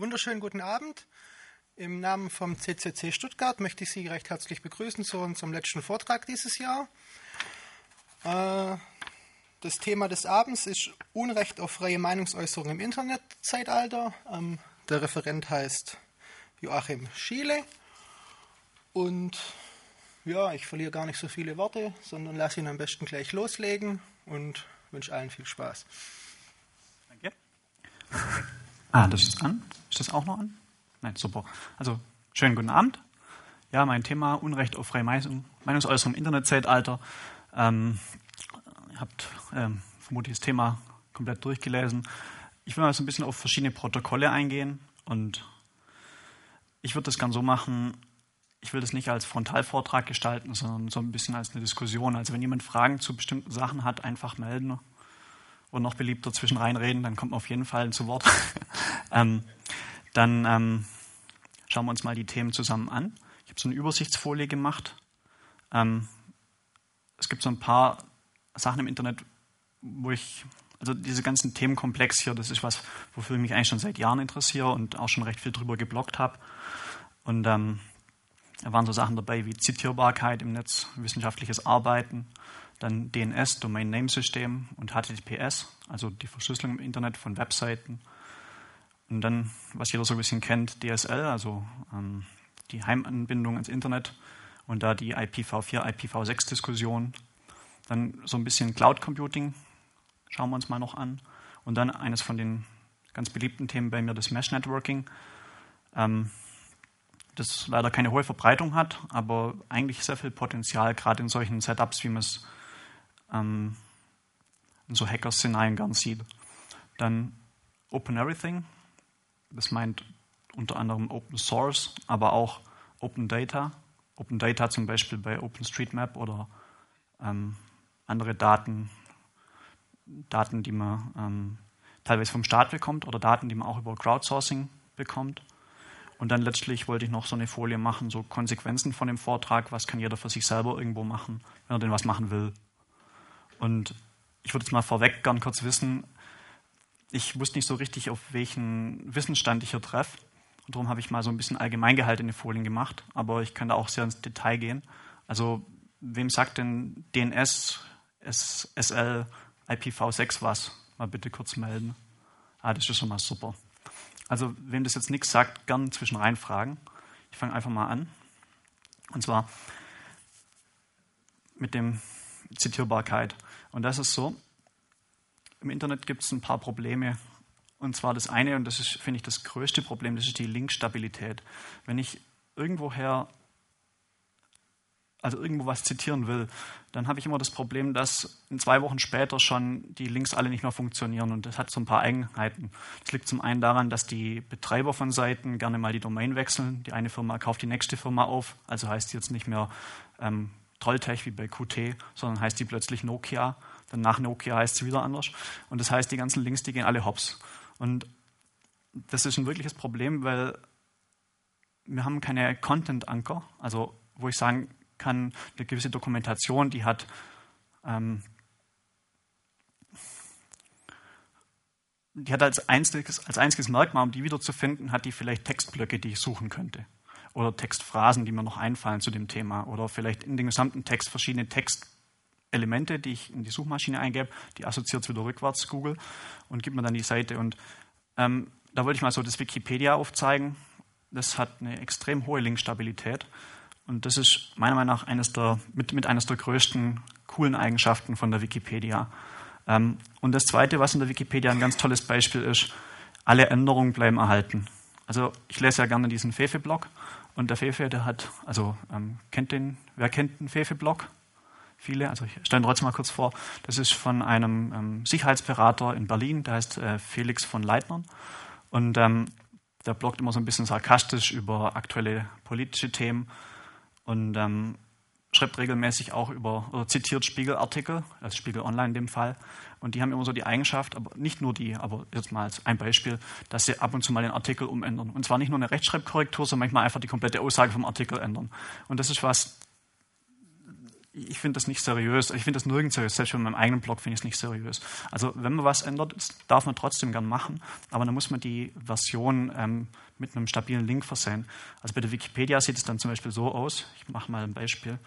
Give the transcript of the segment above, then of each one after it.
wunderschönen guten Abend. Im Namen vom CCC Stuttgart möchte ich Sie recht herzlich begrüßen zu unserem letzten Vortrag dieses Jahr. Äh, das Thema des Abends ist Unrecht auf freie Meinungsäußerung im Internetzeitalter. Ähm, der Referent heißt Joachim Schiele. Und ja, ich verliere gar nicht so viele Worte, sondern lasse ihn am besten gleich loslegen und wünsche allen viel Spaß. Danke. Ah, das ist an. Ist das auch noch an? Nein, super. Also, schönen guten Abend. Ja, mein Thema Unrecht auf freie Meinungsäußerung im Internetzeitalter. Ähm, ihr habt ähm, vermutlich das Thema komplett durchgelesen. Ich will mal so ein bisschen auf verschiedene Protokolle eingehen und ich würde das gern so machen, ich will das nicht als Frontalvortrag gestalten, sondern so ein bisschen als eine Diskussion. Also wenn jemand Fragen zu bestimmten Sachen hat, einfach melden und noch beliebter zwischen reinreden, dann kommt man auf jeden Fall zu Wort. ähm, dann ähm, schauen wir uns mal die Themen zusammen an. Ich habe so eine Übersichtsfolie gemacht. Ähm, es gibt so ein paar Sachen im Internet, wo ich, also diese ganzen Themenkomplex hier, das ist was, wofür ich mich eigentlich schon seit Jahren interessiere und auch schon recht viel drüber geblockt habe. Und ähm, da waren so Sachen dabei wie Zitierbarkeit im Netz, wissenschaftliches Arbeiten, dann DNS, Domain Name System und HTTPS, also die Verschlüsselung im Internet von Webseiten. Und dann, was jeder so ein bisschen kennt, DSL, also ähm, die Heimanbindung ins Internet und da die IPv4, IPv6-Diskussion. Dann so ein bisschen Cloud Computing, schauen wir uns mal noch an. Und dann eines von den ganz beliebten Themen bei mir, das Mesh Networking. Ähm, das leider keine hohe Verbreitung hat, aber eigentlich sehr viel Potenzial, gerade in solchen Setups, wie man es ähm, so Hacker-Szenarien gern sieht. Dann Open Everything, das meint unter anderem Open Source, aber auch Open Data. Open Data zum Beispiel bei OpenStreetMap oder ähm, andere Daten, Daten, die man ähm, teilweise vom Staat bekommt oder Daten, die man auch über Crowdsourcing bekommt. Und dann letztlich wollte ich noch so eine Folie machen, so Konsequenzen von dem Vortrag, was kann jeder für sich selber irgendwo machen, wenn er denn was machen will. Und ich würde jetzt mal vorweg gern kurz wissen, ich wusste nicht so richtig, auf welchen Wissensstand ich hier treffe. Und darum habe ich mal so ein bisschen allgemein gehaltene Folien gemacht, aber ich kann da auch sehr ins Detail gehen. Also, wem sagt denn DNS, SSL, IPv6 was? Mal bitte kurz melden. Ah, das ist schon mal super. Also, wem das jetzt nichts sagt, gern zwischen rein fragen. Ich fange einfach mal an. Und zwar mit dem Zitierbarkeit. Und das ist so, im Internet gibt es ein paar Probleme. Und zwar das eine, und das ist, finde ich, das größte Problem, das ist die Linkstabilität. Wenn ich irgendwoher, also irgendwo was zitieren will, dann habe ich immer das Problem, dass in zwei Wochen später schon die Links alle nicht mehr funktionieren. Und das hat so ein paar Eigenheiten. Das liegt zum einen daran, dass die Betreiber von Seiten gerne mal die Domain wechseln. Die eine Firma kauft die nächste Firma auf, also heißt jetzt nicht mehr ähm, Trolltech wie bei QT, sondern heißt die plötzlich Nokia. Dann nach Nokia heißt sie wieder anders. Und das heißt, die ganzen Links, die gehen alle hops. Und das ist ein wirkliches Problem, weil wir haben keine Content-Anker, also wo ich sagen kann, eine gewisse Dokumentation, die hat ähm, die hat als einziges, als einziges Merkmal, um die wiederzufinden, hat die vielleicht Textblöcke, die ich suchen könnte oder Textphrasen, die mir noch einfallen zu dem Thema oder vielleicht in den gesamten Text verschiedene Textelemente, die ich in die Suchmaschine eingebe, die assoziiert es wieder rückwärts Google und gibt mir dann die Seite. Und ähm, da wollte ich mal so das Wikipedia aufzeigen. Das hat eine extrem hohe Linkstabilität und das ist meiner Meinung nach eines der, mit, mit eines der größten coolen Eigenschaften von der Wikipedia. Ähm, und das Zweite, was in der Wikipedia ein ganz tolles Beispiel ist, alle Änderungen bleiben erhalten. Also ich lese ja gerne diesen Fefe-Blog und der Fefe, der hat, also ähm, kennt den, wer kennt den Fefe-Blog? Viele, also ich stelle ihn trotzdem mal kurz vor. Das ist von einem ähm, Sicherheitsberater in Berlin, der heißt äh, Felix von Leitnern. Und ähm, der bloggt immer so ein bisschen sarkastisch über aktuelle politische Themen und ähm, schreibt regelmäßig auch über, oder zitiert Spiegelartikel, also Spiegel Online in dem Fall. Und die haben immer so die Eigenschaft, aber nicht nur die, aber jetzt mal als ein Beispiel, dass sie ab und zu mal den Artikel umändern. Und zwar nicht nur eine Rechtschreibkorrektur, sondern manchmal einfach die komplette Aussage vom Artikel ändern. Und das ist was, ich finde das nicht seriös. Ich finde das nirgends seriös. Selbst in meinem eigenen Blog finde ich es nicht seriös. Also wenn man was ändert, darf man trotzdem gern machen, aber dann muss man die Version ähm, mit einem stabilen Link versehen. Also bei der Wikipedia sieht es dann zum Beispiel so aus. Ich mache mal ein Beispiel.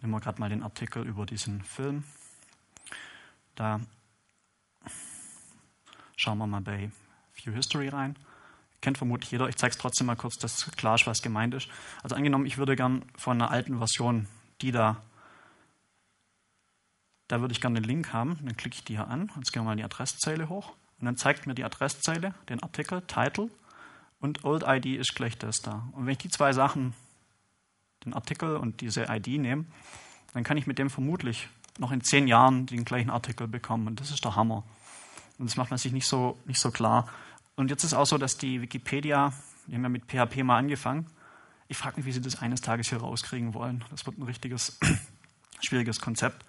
Nehmen wir gerade mal den Artikel über diesen Film. Da schauen wir mal bei View History rein kennt vermutlich jeder. Ich zeige es trotzdem mal kurz, dass klar ist, was gemeint ist. Also angenommen, ich würde gern von einer alten Version, die da, da würde ich gerne einen Link haben. Dann klicke ich die hier an. Jetzt gehen wir mal in die Adresszeile hoch. Und dann zeigt mir die Adresszeile, den Artikel, Title und Old ID ist gleich das da. Und wenn ich die zwei Sachen, den Artikel und diese ID nehme, dann kann ich mit dem vermutlich noch in zehn Jahren den gleichen Artikel bekommen. Und das ist der Hammer. Und das macht man sich nicht so, nicht so klar. Und jetzt ist auch so, dass die Wikipedia, die haben ja mit PHP mal angefangen. Ich frage mich, wie sie das eines Tages hier rauskriegen wollen. Das wird ein richtiges, schwieriges Konzept.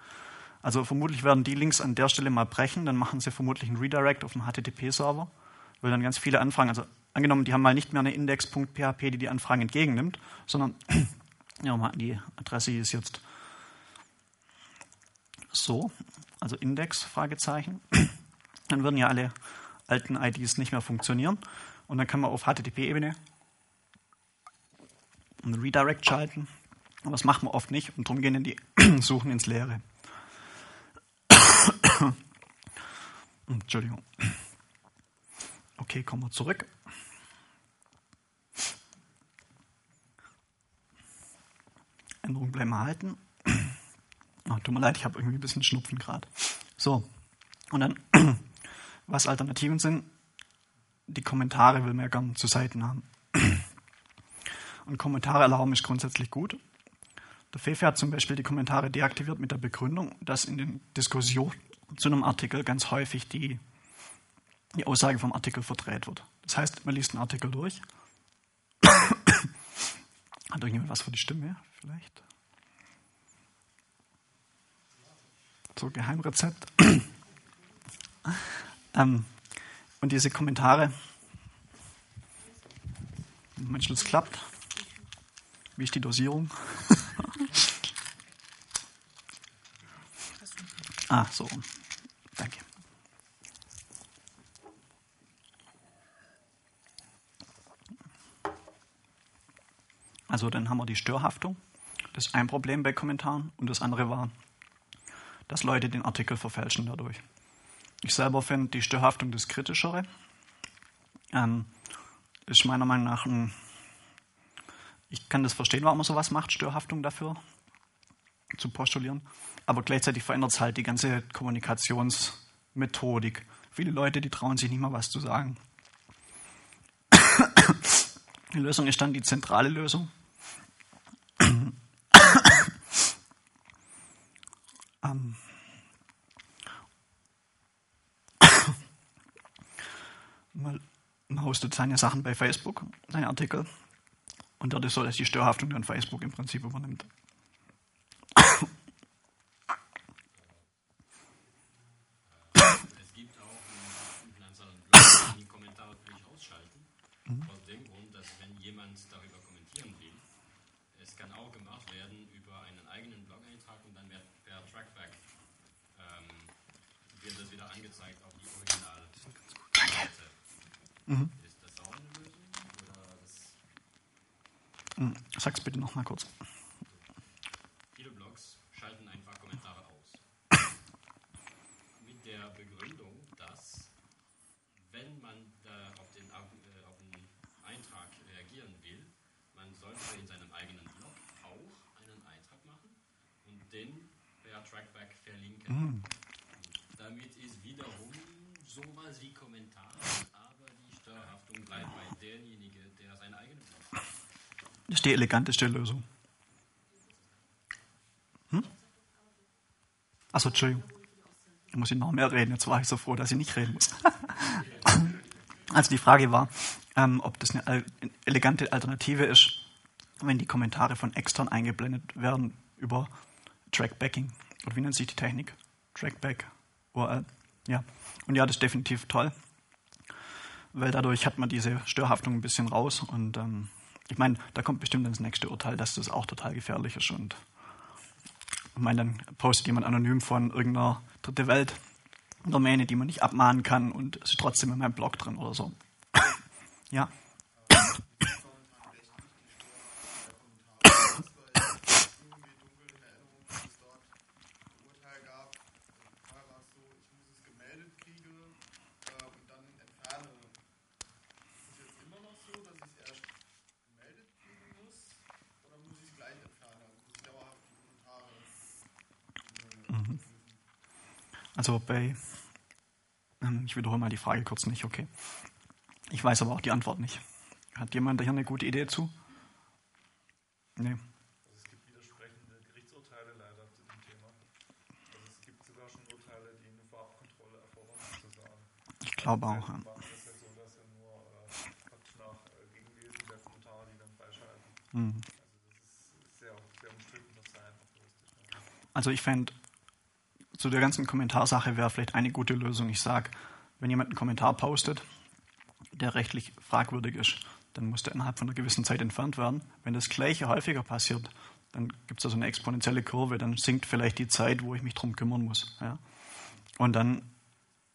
Also vermutlich werden die Links an der Stelle mal brechen, dann machen sie vermutlich einen Redirect auf dem HTTP-Server, weil dann ganz viele Anfragen, also angenommen, die haben mal nicht mehr eine Index.php, die die Anfragen entgegennimmt, sondern ja, die Adresse ist jetzt so, also Index, Fragezeichen. Dann würden ja alle alten IDs nicht mehr funktionieren. Und dann kann man auf HTTP-Ebene einen Redirect schalten. Aber das machen wir oft nicht und darum gehen die Suchen ins Leere. Entschuldigung. Okay, kommen wir zurück. Änderung bleiben erhalten. Oh, tut mir leid, ich habe irgendwie ein bisschen Schnupfen gerade. So, und dann was Alternativen sind. Die Kommentare will man ja gern zu Seiten haben. Und Kommentare erlauben ist grundsätzlich gut. Der Fefe hat zum Beispiel die Kommentare deaktiviert mit der Begründung, dass in den Diskussionen zu einem Artikel ganz häufig die, die Aussage vom Artikel verdreht wird. Das heißt, man liest einen Artikel durch. Hat irgendjemand was für die Stimme vielleicht? So Geheimrezept. Ähm, und diese Kommentare, mein Schluss klappt. Wie ist die Dosierung? ah, so. Danke. Also dann haben wir die Störhaftung. Das ist ein Problem bei Kommentaren. Und das andere war, dass Leute den Artikel verfälschen dadurch. Ich selber finde die Störhaftung das Kritischere. Ähm, ist meiner Meinung nach ein. Ich kann das verstehen, warum man sowas macht, Störhaftung dafür zu postulieren. Aber gleichzeitig verändert es halt die ganze Kommunikationsmethodik. Viele Leute, die trauen sich nicht mal was zu sagen. Die Lösung ist dann die zentrale Lösung. ähm, man, man hostet seine Sachen bei Facebook, seine Artikel. Und dort ist so, dass die Störhaftung dann Facebook im Prinzip übernimmt. Es gibt auch Influencer und Blogger, die Kommentare völlig ausschalten. Mhm. Aus dem Grund, dass wenn jemand darüber kommentieren will, es kann auch gemacht werden über einen eigenen Blog-Eintrag und dann wird per Trackback ähm, wird das wieder angezeigt auf die Original. Seite. Mhm. Ist das auch eine Lösung? Mhm. Sag's bitte nochmal kurz. Viele Blogs schalten einfach Kommentare aus. Mit der Begründung, dass wenn man auf den, äh, auf den Eintrag reagieren will, man sollte in seinem eigenen Blog auch einen Eintrag machen und den per Trackback verlinken. Mhm. Damit ist wiederum sowas wie Kommentare bleibt bei derjenige, der seine eigene Blog Das ist die eleganteste Lösung. Hm? Achso, Entschuldigung. Da muss ich noch mehr reden. Jetzt war ich so froh, dass ich nicht reden muss. also die Frage war, ähm, ob das eine elegante Alternative ist, wenn die Kommentare von extern eingeblendet werden über Trackbacking. Oder wie nennt sich die Technik? Trackback. URL. Ja. Und ja, das ist definitiv toll weil dadurch hat man diese Störhaftung ein bisschen raus und ähm, ich meine, da kommt bestimmt ins nächste Urteil, dass das auch total gefährlich ist. Und ich meine, dann postet jemand anonym von irgendeiner dritte Welt Domäne, die man nicht abmahnen kann und ist trotzdem in meinem Blog drin oder so. ja. Also bei, ähm, ich wiederhole mal die Frage kurz nicht, okay. Ich weiß aber auch die Antwort nicht. Hat jemand hier eine gute Idee zu? Nee. Also es gibt widersprechende Gerichtsurteile leider zu dem Thema. Also es gibt sogar schon Urteile, die eine Farbkontrolle erfordern, sozusagen. Ich glaube auch, ja. Also ich fände zu der ganzen Kommentarsache wäre vielleicht eine gute Lösung. Ich sage, wenn jemand einen Kommentar postet, der rechtlich fragwürdig ist, dann muss der innerhalb von einer gewissen Zeit entfernt werden. Wenn das Gleiche häufiger passiert, dann gibt es da so eine exponentielle Kurve, dann sinkt vielleicht die Zeit, wo ich mich darum kümmern muss. Ja? Und dann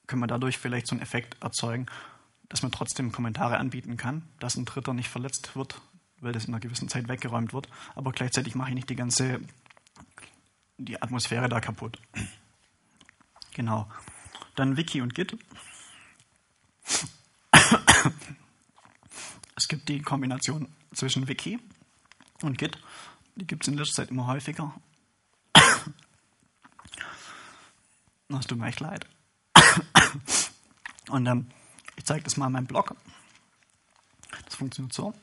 können wir dadurch vielleicht so einen Effekt erzeugen, dass man trotzdem Kommentare anbieten kann, dass ein Dritter nicht verletzt wird, weil das in einer gewissen Zeit weggeräumt wird, aber gleichzeitig mache ich nicht die ganze die Atmosphäre da kaputt. Genau. Dann Wiki und Git. Es gibt die Kombination zwischen Wiki und Git. Die gibt es in letzter Zeit immer häufiger. Das tut mir echt leid. Und ähm, ich zeige das mal in meinem Blog. Das funktioniert so.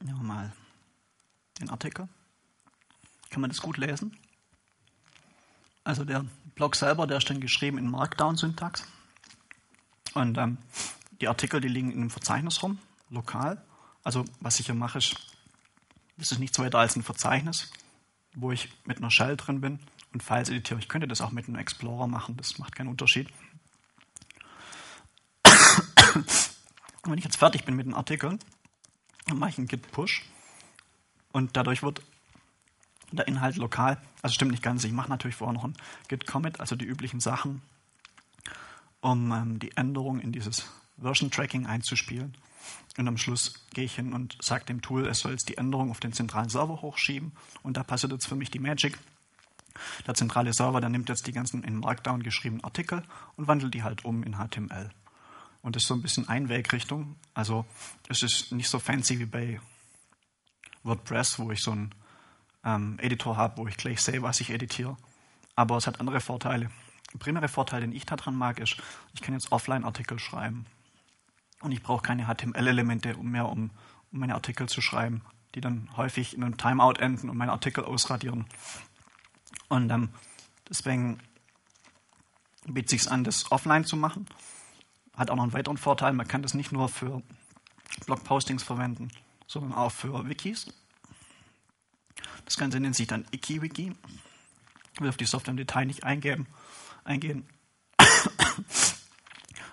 Nehmen wir mal den Artikel. Kann man das gut lesen? Also der Blog selber, der ist dann geschrieben in Markdown-Syntax. Und ähm, die Artikel, die liegen in einem Verzeichnis rum, lokal. Also was ich hier mache, ist, das ist nichts weiter als ein Verzeichnis, wo ich mit einer Shell drin bin und Files editiere. Ich könnte das auch mit einem Explorer machen, das macht keinen Unterschied. Und wenn ich jetzt fertig bin mit dem Artikel, dann mache ich einen Git-Push und dadurch wird der Inhalt lokal, also stimmt nicht ganz, ich mache natürlich vorher noch ein Git-Commit, also die üblichen Sachen, um ähm, die Änderung in dieses Version-Tracking einzuspielen. Und am Schluss gehe ich hin und sage dem Tool, es soll jetzt die Änderung auf den zentralen Server hochschieben. Und da passiert jetzt für mich die Magic. Der zentrale Server, der nimmt jetzt die ganzen in Markdown geschriebenen Artikel und wandelt die halt um in HTML. Und das ist so ein bisschen Einwegrichtung. Also es ist nicht so fancy wie bei WordPress, wo ich so einen ähm, Editor habe, wo ich gleich sehe, was ich editiere. Aber es hat andere Vorteile. Der primäre Vorteil, den ich daran mag, ist, ich kann jetzt Offline-Artikel schreiben. Und ich brauche keine HTML-Elemente mehr, um, um meine Artikel zu schreiben, die dann häufig in einem Timeout enden und meine Artikel ausradieren. Und ähm, deswegen bietet sich an, das offline zu machen. Hat auch noch einen weiteren Vorteil, man kann das nicht nur für Blogpostings verwenden, sondern auch für Wikis. Das Ganze nennt sich dann IkiWiki. Ich will auf die Software im Detail nicht eingeben, eingehen.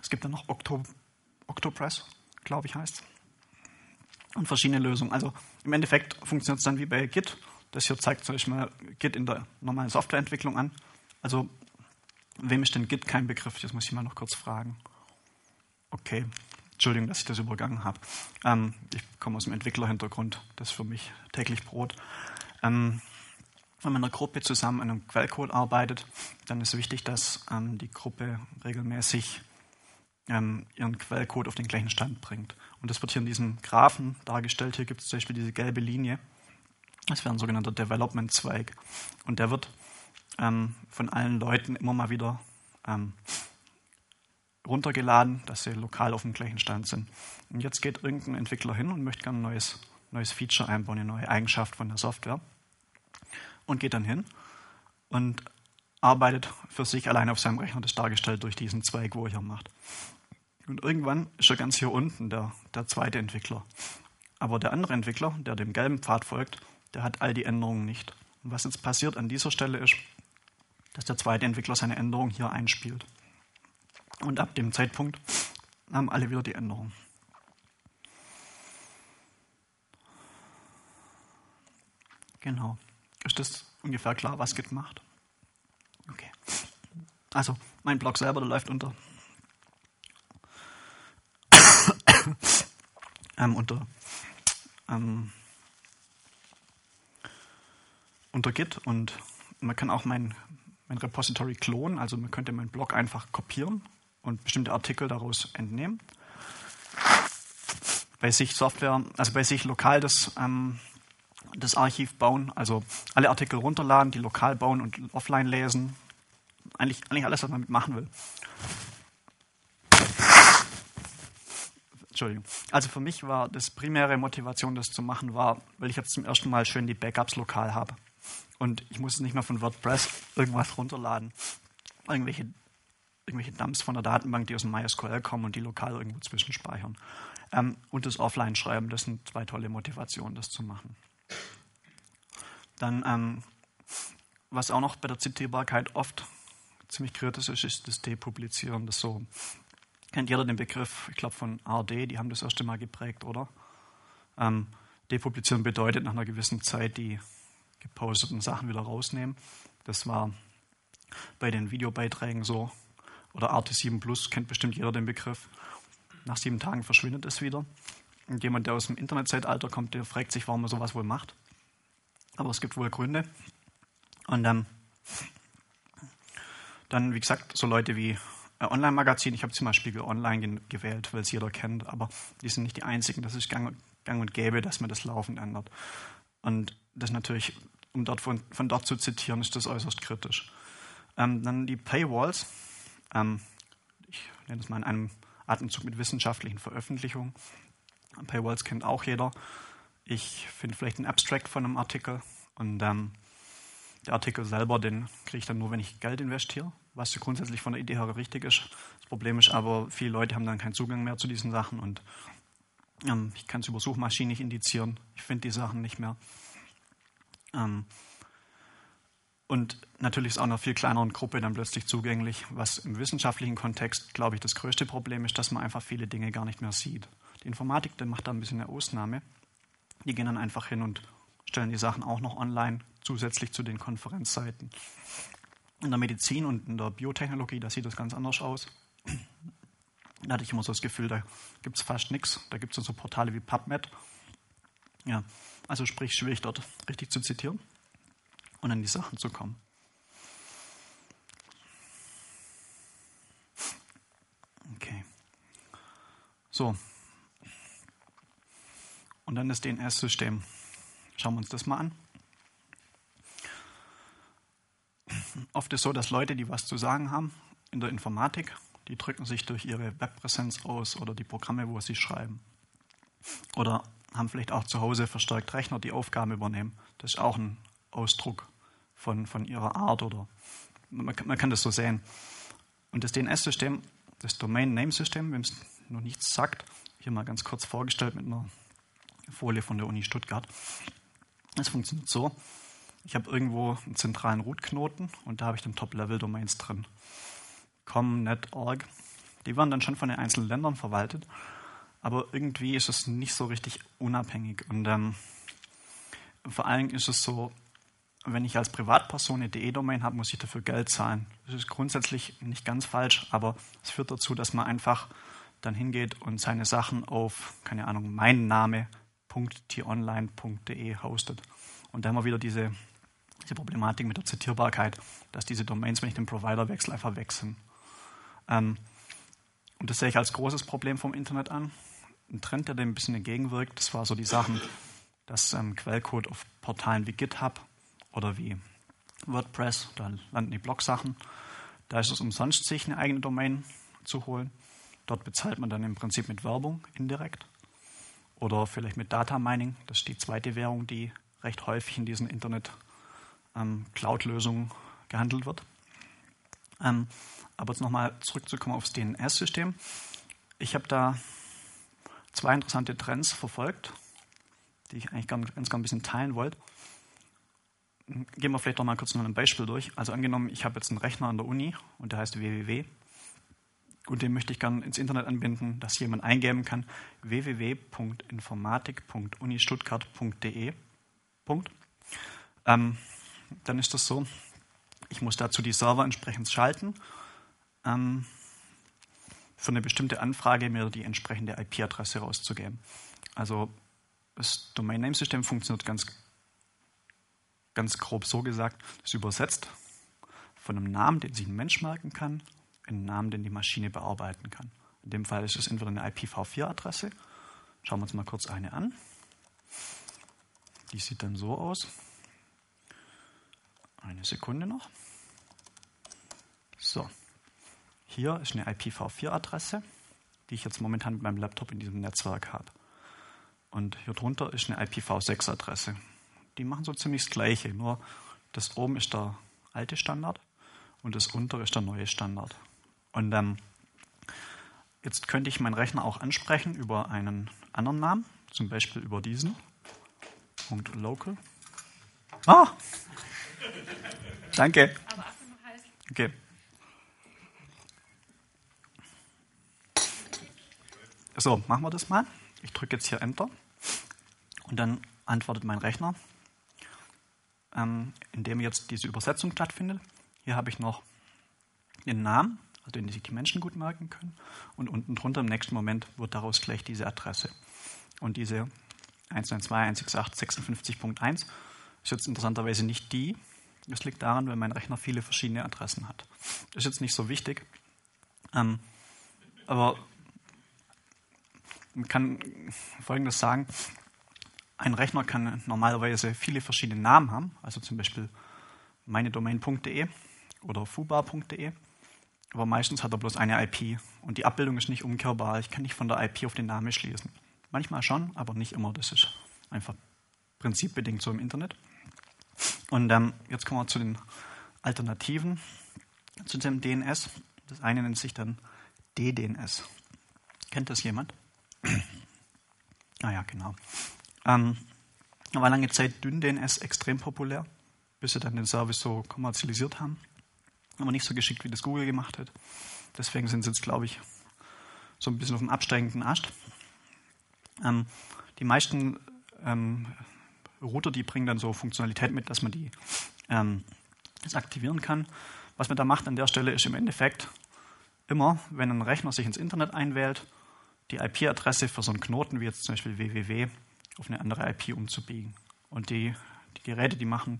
es gibt dann noch Octo, Octopress, glaube ich heißt Und verschiedene Lösungen. Also im Endeffekt funktioniert es dann wie bei Git. Das hier zeigt zum Beispiel mal Git in der normalen Softwareentwicklung an. Also wem ist denn Git kein Begriff? Das muss ich mal noch kurz fragen. Okay, Entschuldigung, dass ich das übergangen habe. Ähm, ich komme aus dem Entwicklerhintergrund. Das ist für mich täglich Brot. Ähm, wenn man in einer Gruppe zusammen an einem Quellcode arbeitet, dann ist wichtig, dass ähm, die Gruppe regelmäßig ähm, ihren Quellcode auf den gleichen Stand bringt. Und das wird hier in diesem Graphen dargestellt. Hier gibt es zum Beispiel diese gelbe Linie. Das wäre ein sogenannter Development-Zweig. Und der wird ähm, von allen Leuten immer mal wieder ähm, runtergeladen, dass sie lokal auf dem gleichen Stand sind. Und jetzt geht irgendein Entwickler hin und möchte gerne ein neues, neues Feature einbauen, eine neue Eigenschaft von der Software. Und geht dann hin und arbeitet für sich allein auf seinem Rechner, das dargestellt durch diesen Zweig, wo er hier macht. Und irgendwann ist er ganz hier unten, der, der zweite Entwickler. Aber der andere Entwickler, der dem gelben Pfad folgt, der hat all die Änderungen nicht. Und was jetzt passiert an dieser Stelle ist, dass der zweite Entwickler seine Änderungen hier einspielt. Und ab dem Zeitpunkt haben alle wieder die Änderung. Genau. Ist das ungefähr klar, was Git macht? Okay. Also, mein Blog selber, der läuft unter, ähm, unter, ähm, unter Git und man kann auch mein, mein Repository klonen, also man könnte meinen Blog einfach kopieren und bestimmte Artikel daraus entnehmen. Bei sich Software, also bei sich lokal das, ähm, das Archiv bauen, also alle Artikel runterladen, die lokal bauen und offline lesen. Eigentlich, eigentlich alles, was man mitmachen will. Entschuldigung. Also für mich war das primäre Motivation, das zu machen, war, weil ich jetzt zum ersten Mal schön die Backups lokal habe. Und ich muss nicht mehr von WordPress irgendwas runterladen. Irgendwelche, irgendwelche Dumps von der Datenbank, die aus dem MySQL kommen und die lokal irgendwo zwischenspeichern. Ähm, und das Offline-Schreiben, das sind zwei tolle Motivationen, das zu machen. Dann, ähm, was auch noch bei der Zitierbarkeit oft ziemlich kritisch ist, ist das Depublizieren. Das so, kennt jeder den Begriff, ich glaube von ARD, die haben das erste Mal geprägt, oder? Ähm, depublizieren bedeutet nach einer gewissen Zeit die geposteten Sachen wieder rausnehmen. Das war bei den Videobeiträgen so. Oder RT7 Plus kennt bestimmt jeder den Begriff. Nach sieben Tagen verschwindet es wieder. Und jemand, der aus dem Internetzeitalter kommt, der fragt sich, warum er sowas wohl macht. Aber es gibt wohl Gründe. Und ähm, dann, wie gesagt, so Leute wie äh, Online-Magazin. Ich habe zum Beispiel Online gewählt, weil es jeder kennt, aber die sind nicht die einzigen. Das ist gang, gang und gäbe, dass man das laufend ändert. Und das natürlich, um dort von, von dort zu zitieren, ist das äußerst kritisch. Ähm, dann die Paywalls. Ähm, ich nenne das mal in einem Atemzug mit wissenschaftlichen Veröffentlichungen. Paywalls kennt auch jeder. Ich finde vielleicht ein Abstract von einem Artikel und ähm, der Artikel selber, den kriege ich dann nur, wenn ich Geld investiere, was grundsätzlich von der Idee her richtig ist. Das Problem ist aber, viele Leute haben dann keinen Zugang mehr zu diesen Sachen und ähm, ich kann es über Suchmaschinen nicht indizieren. Ich finde die Sachen nicht mehr. Ähm, und natürlich ist auch einer viel kleineren Gruppe dann plötzlich zugänglich, was im wissenschaftlichen Kontext, glaube ich, das größte Problem ist, dass man einfach viele Dinge gar nicht mehr sieht. Die Informatik, der macht da ein bisschen eine Ausnahme. Die gehen dann einfach hin und stellen die Sachen auch noch online, zusätzlich zu den Konferenzseiten. In der Medizin und in der Biotechnologie, da sieht das ganz anders aus. Da hatte ich immer so das Gefühl, da gibt es fast nichts. Da gibt es so Portale wie PubMed. Ja, also sprich schwierig dort richtig zu zitieren und an die Sachen zu kommen. Okay. So. Und dann das DNS-System. Schauen wir uns das mal an. Oft ist so, dass Leute, die was zu sagen haben in der Informatik, die drücken sich durch ihre Webpräsenz aus oder die Programme, wo sie schreiben. Oder haben vielleicht auch zu Hause verstärkt Rechner, die Aufgaben übernehmen. Das ist auch ein Ausdruck von, von ihrer Art oder man, man kann das so sehen. Und das DNS-System, das Domain-Name-System, wem es noch nichts sagt, hier mal ganz kurz vorgestellt mit einer Folie von der Uni Stuttgart. Es funktioniert so. Ich habe irgendwo einen zentralen Root-Knoten und da habe ich dann Top-Level-Domains drin. Com, Net, Org. Die werden dann schon von den einzelnen Ländern verwaltet aber irgendwie ist es nicht so richtig unabhängig. Und ähm, vor allem ist es so, wenn ich als Privatperson eine DE-Domain habe, muss ich dafür Geld zahlen. Das ist grundsätzlich nicht ganz falsch, aber es führt dazu, dass man einfach dann hingeht und seine Sachen auf, keine Ahnung, mein Name.tonline.de hostet. Und da haben wir wieder diese, diese Problematik mit der Zitierbarkeit, dass diese Domains, wenn ich den Provider wechsle, einfach sind. Ähm, und das sehe ich als großes Problem vom Internet an ein Trend, der dem ein bisschen entgegenwirkt. Das war so die Sachen, dass ähm, Quellcode auf Portalen wie GitHub oder wie WordPress, da landen die Blog-Sachen. Da ist es umsonst, sich eine eigene Domain zu holen. Dort bezahlt man dann im Prinzip mit Werbung indirekt oder vielleicht mit Data Mining. Das ist die zweite Währung, die recht häufig in diesen Internet-Cloud-Lösungen ähm, gehandelt wird. Ähm, aber jetzt nochmal zurückzukommen aufs DNS-System. Ich habe da zwei interessante Trends verfolgt, die ich eigentlich ganz, ganz ein bisschen teilen wollte. Gehen wir vielleicht noch mal kurz noch ein Beispiel durch. Also angenommen, ich habe jetzt einen Rechner an der Uni und der heißt www. und den möchte ich gerne ins Internet anbinden, dass jemand eingeben kann www.informatik.unistuttgart.de. Ähm, dann ist das so, ich muss dazu die Server entsprechend schalten. Ähm, für eine bestimmte Anfrage mir die entsprechende IP-Adresse rauszugeben. Also das Domain-Name-System funktioniert ganz, ganz grob so gesagt, es übersetzt von einem Namen, den sich ein Mensch merken kann, einen Namen, den die Maschine bearbeiten kann. In dem Fall ist es entweder eine IPv4-Adresse. Schauen wir uns mal kurz eine an. Die sieht dann so aus. Eine Sekunde noch. So. Hier ist eine IPv4-Adresse, die ich jetzt momentan mit meinem Laptop in diesem Netzwerk habe. Und hier drunter ist eine IPv6-Adresse. Die machen so ziemlich das Gleiche, nur das oben ist der alte Standard und das untere ist der neue Standard. Und ähm, jetzt könnte ich meinen Rechner auch ansprechen über einen anderen Namen, zum Beispiel über diesen. Punkt local. Ah! Danke. Okay. So, machen wir das mal. Ich drücke jetzt hier Enter und dann antwortet mein Rechner, ähm, in dem jetzt diese Übersetzung stattfindet. Hier habe ich noch den Namen, also den sich die Menschen gut merken können. Und unten drunter im nächsten Moment wird daraus gleich diese Adresse. Und diese 192.168.56.1 ist jetzt interessanterweise nicht die. Das liegt daran, weil mein Rechner viele verschiedene Adressen hat. Das ist jetzt nicht so wichtig. Ähm, aber man kann Folgendes sagen. Ein Rechner kann normalerweise viele verschiedene Namen haben, also zum Beispiel meine Domain.de oder fubar.de. Aber meistens hat er bloß eine IP und die Abbildung ist nicht umkehrbar. Ich kann nicht von der IP auf den Namen schließen. Manchmal schon, aber nicht immer. Das ist einfach prinzipbedingt so im Internet. Und ähm, jetzt kommen wir zu den Alternativen zu dem DNS. Das eine nennt sich dann DDNS. Kennt das jemand? ah ja, genau. Ähm, war lange Zeit DynDNS extrem populär, bis sie dann den Service so kommerzialisiert haben aber nicht so geschickt, wie das Google gemacht hat. Deswegen sind sie jetzt, glaube ich, so ein bisschen auf dem absteigenden Ast. Ähm, die meisten ähm, Router, die bringen dann so Funktionalität mit, dass man die ähm, das aktivieren kann. Was man da macht an der Stelle ist im Endeffekt immer, wenn ein Rechner sich ins Internet einwählt, die IP-Adresse für so einen Knoten wie jetzt zum Beispiel www auf eine andere IP umzubiegen. Und die, die Geräte, die machen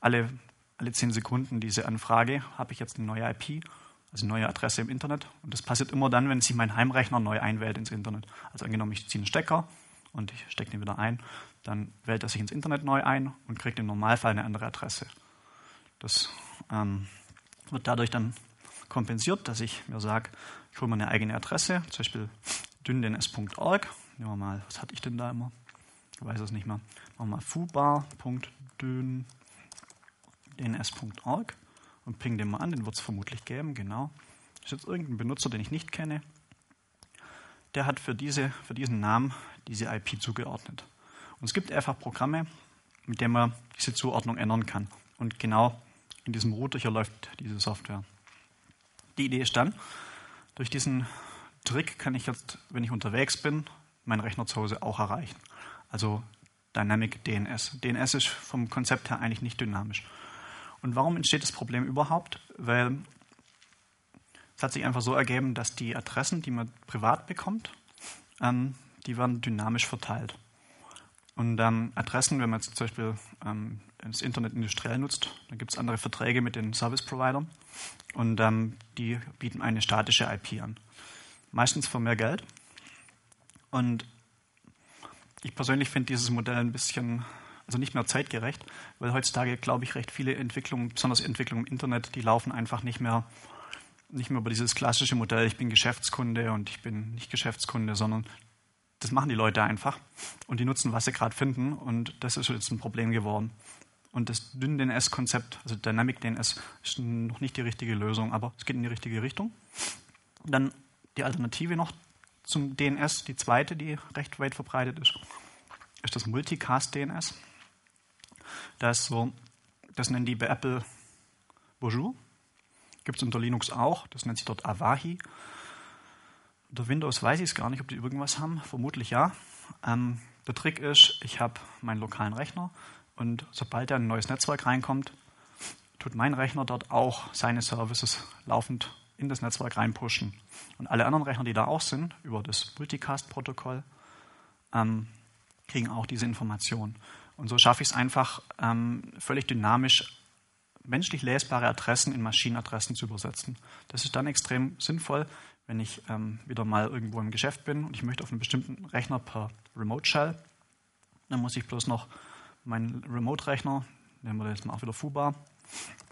alle alle zehn Sekunden diese Anfrage, habe ich jetzt eine neue IP, also eine neue Adresse im Internet. Und das passiert immer dann, wenn sich mein Heimrechner neu einwählt ins Internet. Also angenommen, ich ziehe einen Stecker und ich stecke den wieder ein, dann wählt er sich ins Internet neu ein und kriegt im Normalfall eine andere Adresse. Das ähm, wird dadurch dann kompensiert, dass ich mir sage, ich hole mir eine eigene Adresse, zum Beispiel dynDNS.org. Nehmen wir mal, was hatte ich denn da immer? Ich weiß es nicht mehr. Machen wir mal fubar.dyn dns.org und ping den mal an, den wird es vermutlich geben, genau. Das ist jetzt irgendein Benutzer, den ich nicht kenne. Der hat für, diese, für diesen Namen diese IP zugeordnet. Und es gibt einfach Programme, mit denen man diese Zuordnung ändern kann. Und genau in diesem Router hier läuft diese Software. Die Idee ist dann, durch diesen Trick kann ich jetzt, wenn ich unterwegs bin, meinen Rechner zu Hause auch erreichen. Also Dynamic DNS. DNS ist vom Konzept her eigentlich nicht dynamisch. Und warum entsteht das Problem überhaupt? Weil es hat sich einfach so ergeben, dass die Adressen, die man privat bekommt, ähm, die werden dynamisch verteilt. Und ähm, Adressen, wenn man jetzt zum Beispiel ähm, das Internet industriell nutzt, dann gibt es andere Verträge mit den Service-Providern und ähm, die bieten eine statische IP an. Meistens für mehr Geld. Und ich persönlich finde dieses Modell ein bisschen also nicht mehr zeitgerecht, weil heutzutage, glaube ich, recht viele Entwicklungen, besonders Entwicklungen im Internet, die laufen einfach nicht mehr, nicht mehr über dieses klassische Modell, ich bin Geschäftskunde und ich bin nicht Geschäftskunde, sondern das machen die Leute einfach und die nutzen, was sie gerade finden und das ist jetzt ein Problem geworden. Und das Dünn-DNS-Konzept, also Dynamic DNS, ist noch nicht die richtige Lösung, aber es geht in die richtige Richtung. Dann die Alternative noch zum DNS, die zweite, die recht weit verbreitet ist, ist das Multicast DNS. Das, so, das nennen die bei Apple Bonjour. Gibt es unter Linux auch. Das nennt sich dort Avahi. Unter Windows weiß ich es gar nicht, ob die irgendwas haben. Vermutlich ja. Ähm, der Trick ist, ich habe meinen lokalen Rechner und sobald da ein neues Netzwerk reinkommt, tut mein Rechner dort auch seine Services laufend in das Netzwerk reinpushen. Und alle anderen Rechner, die da auch sind, über das Multicast-Protokoll, ähm, kriegen auch diese Information. Und so schaffe ich es einfach, ähm, völlig dynamisch menschlich lesbare Adressen in Maschinenadressen zu übersetzen. Das ist dann extrem sinnvoll, wenn ich ähm, wieder mal irgendwo im Geschäft bin und ich möchte auf einen bestimmten Rechner per Remote Shell. Dann muss ich bloß noch meinen Remote-Rechner, nehmen wir jetzt mal auch wieder Fuba,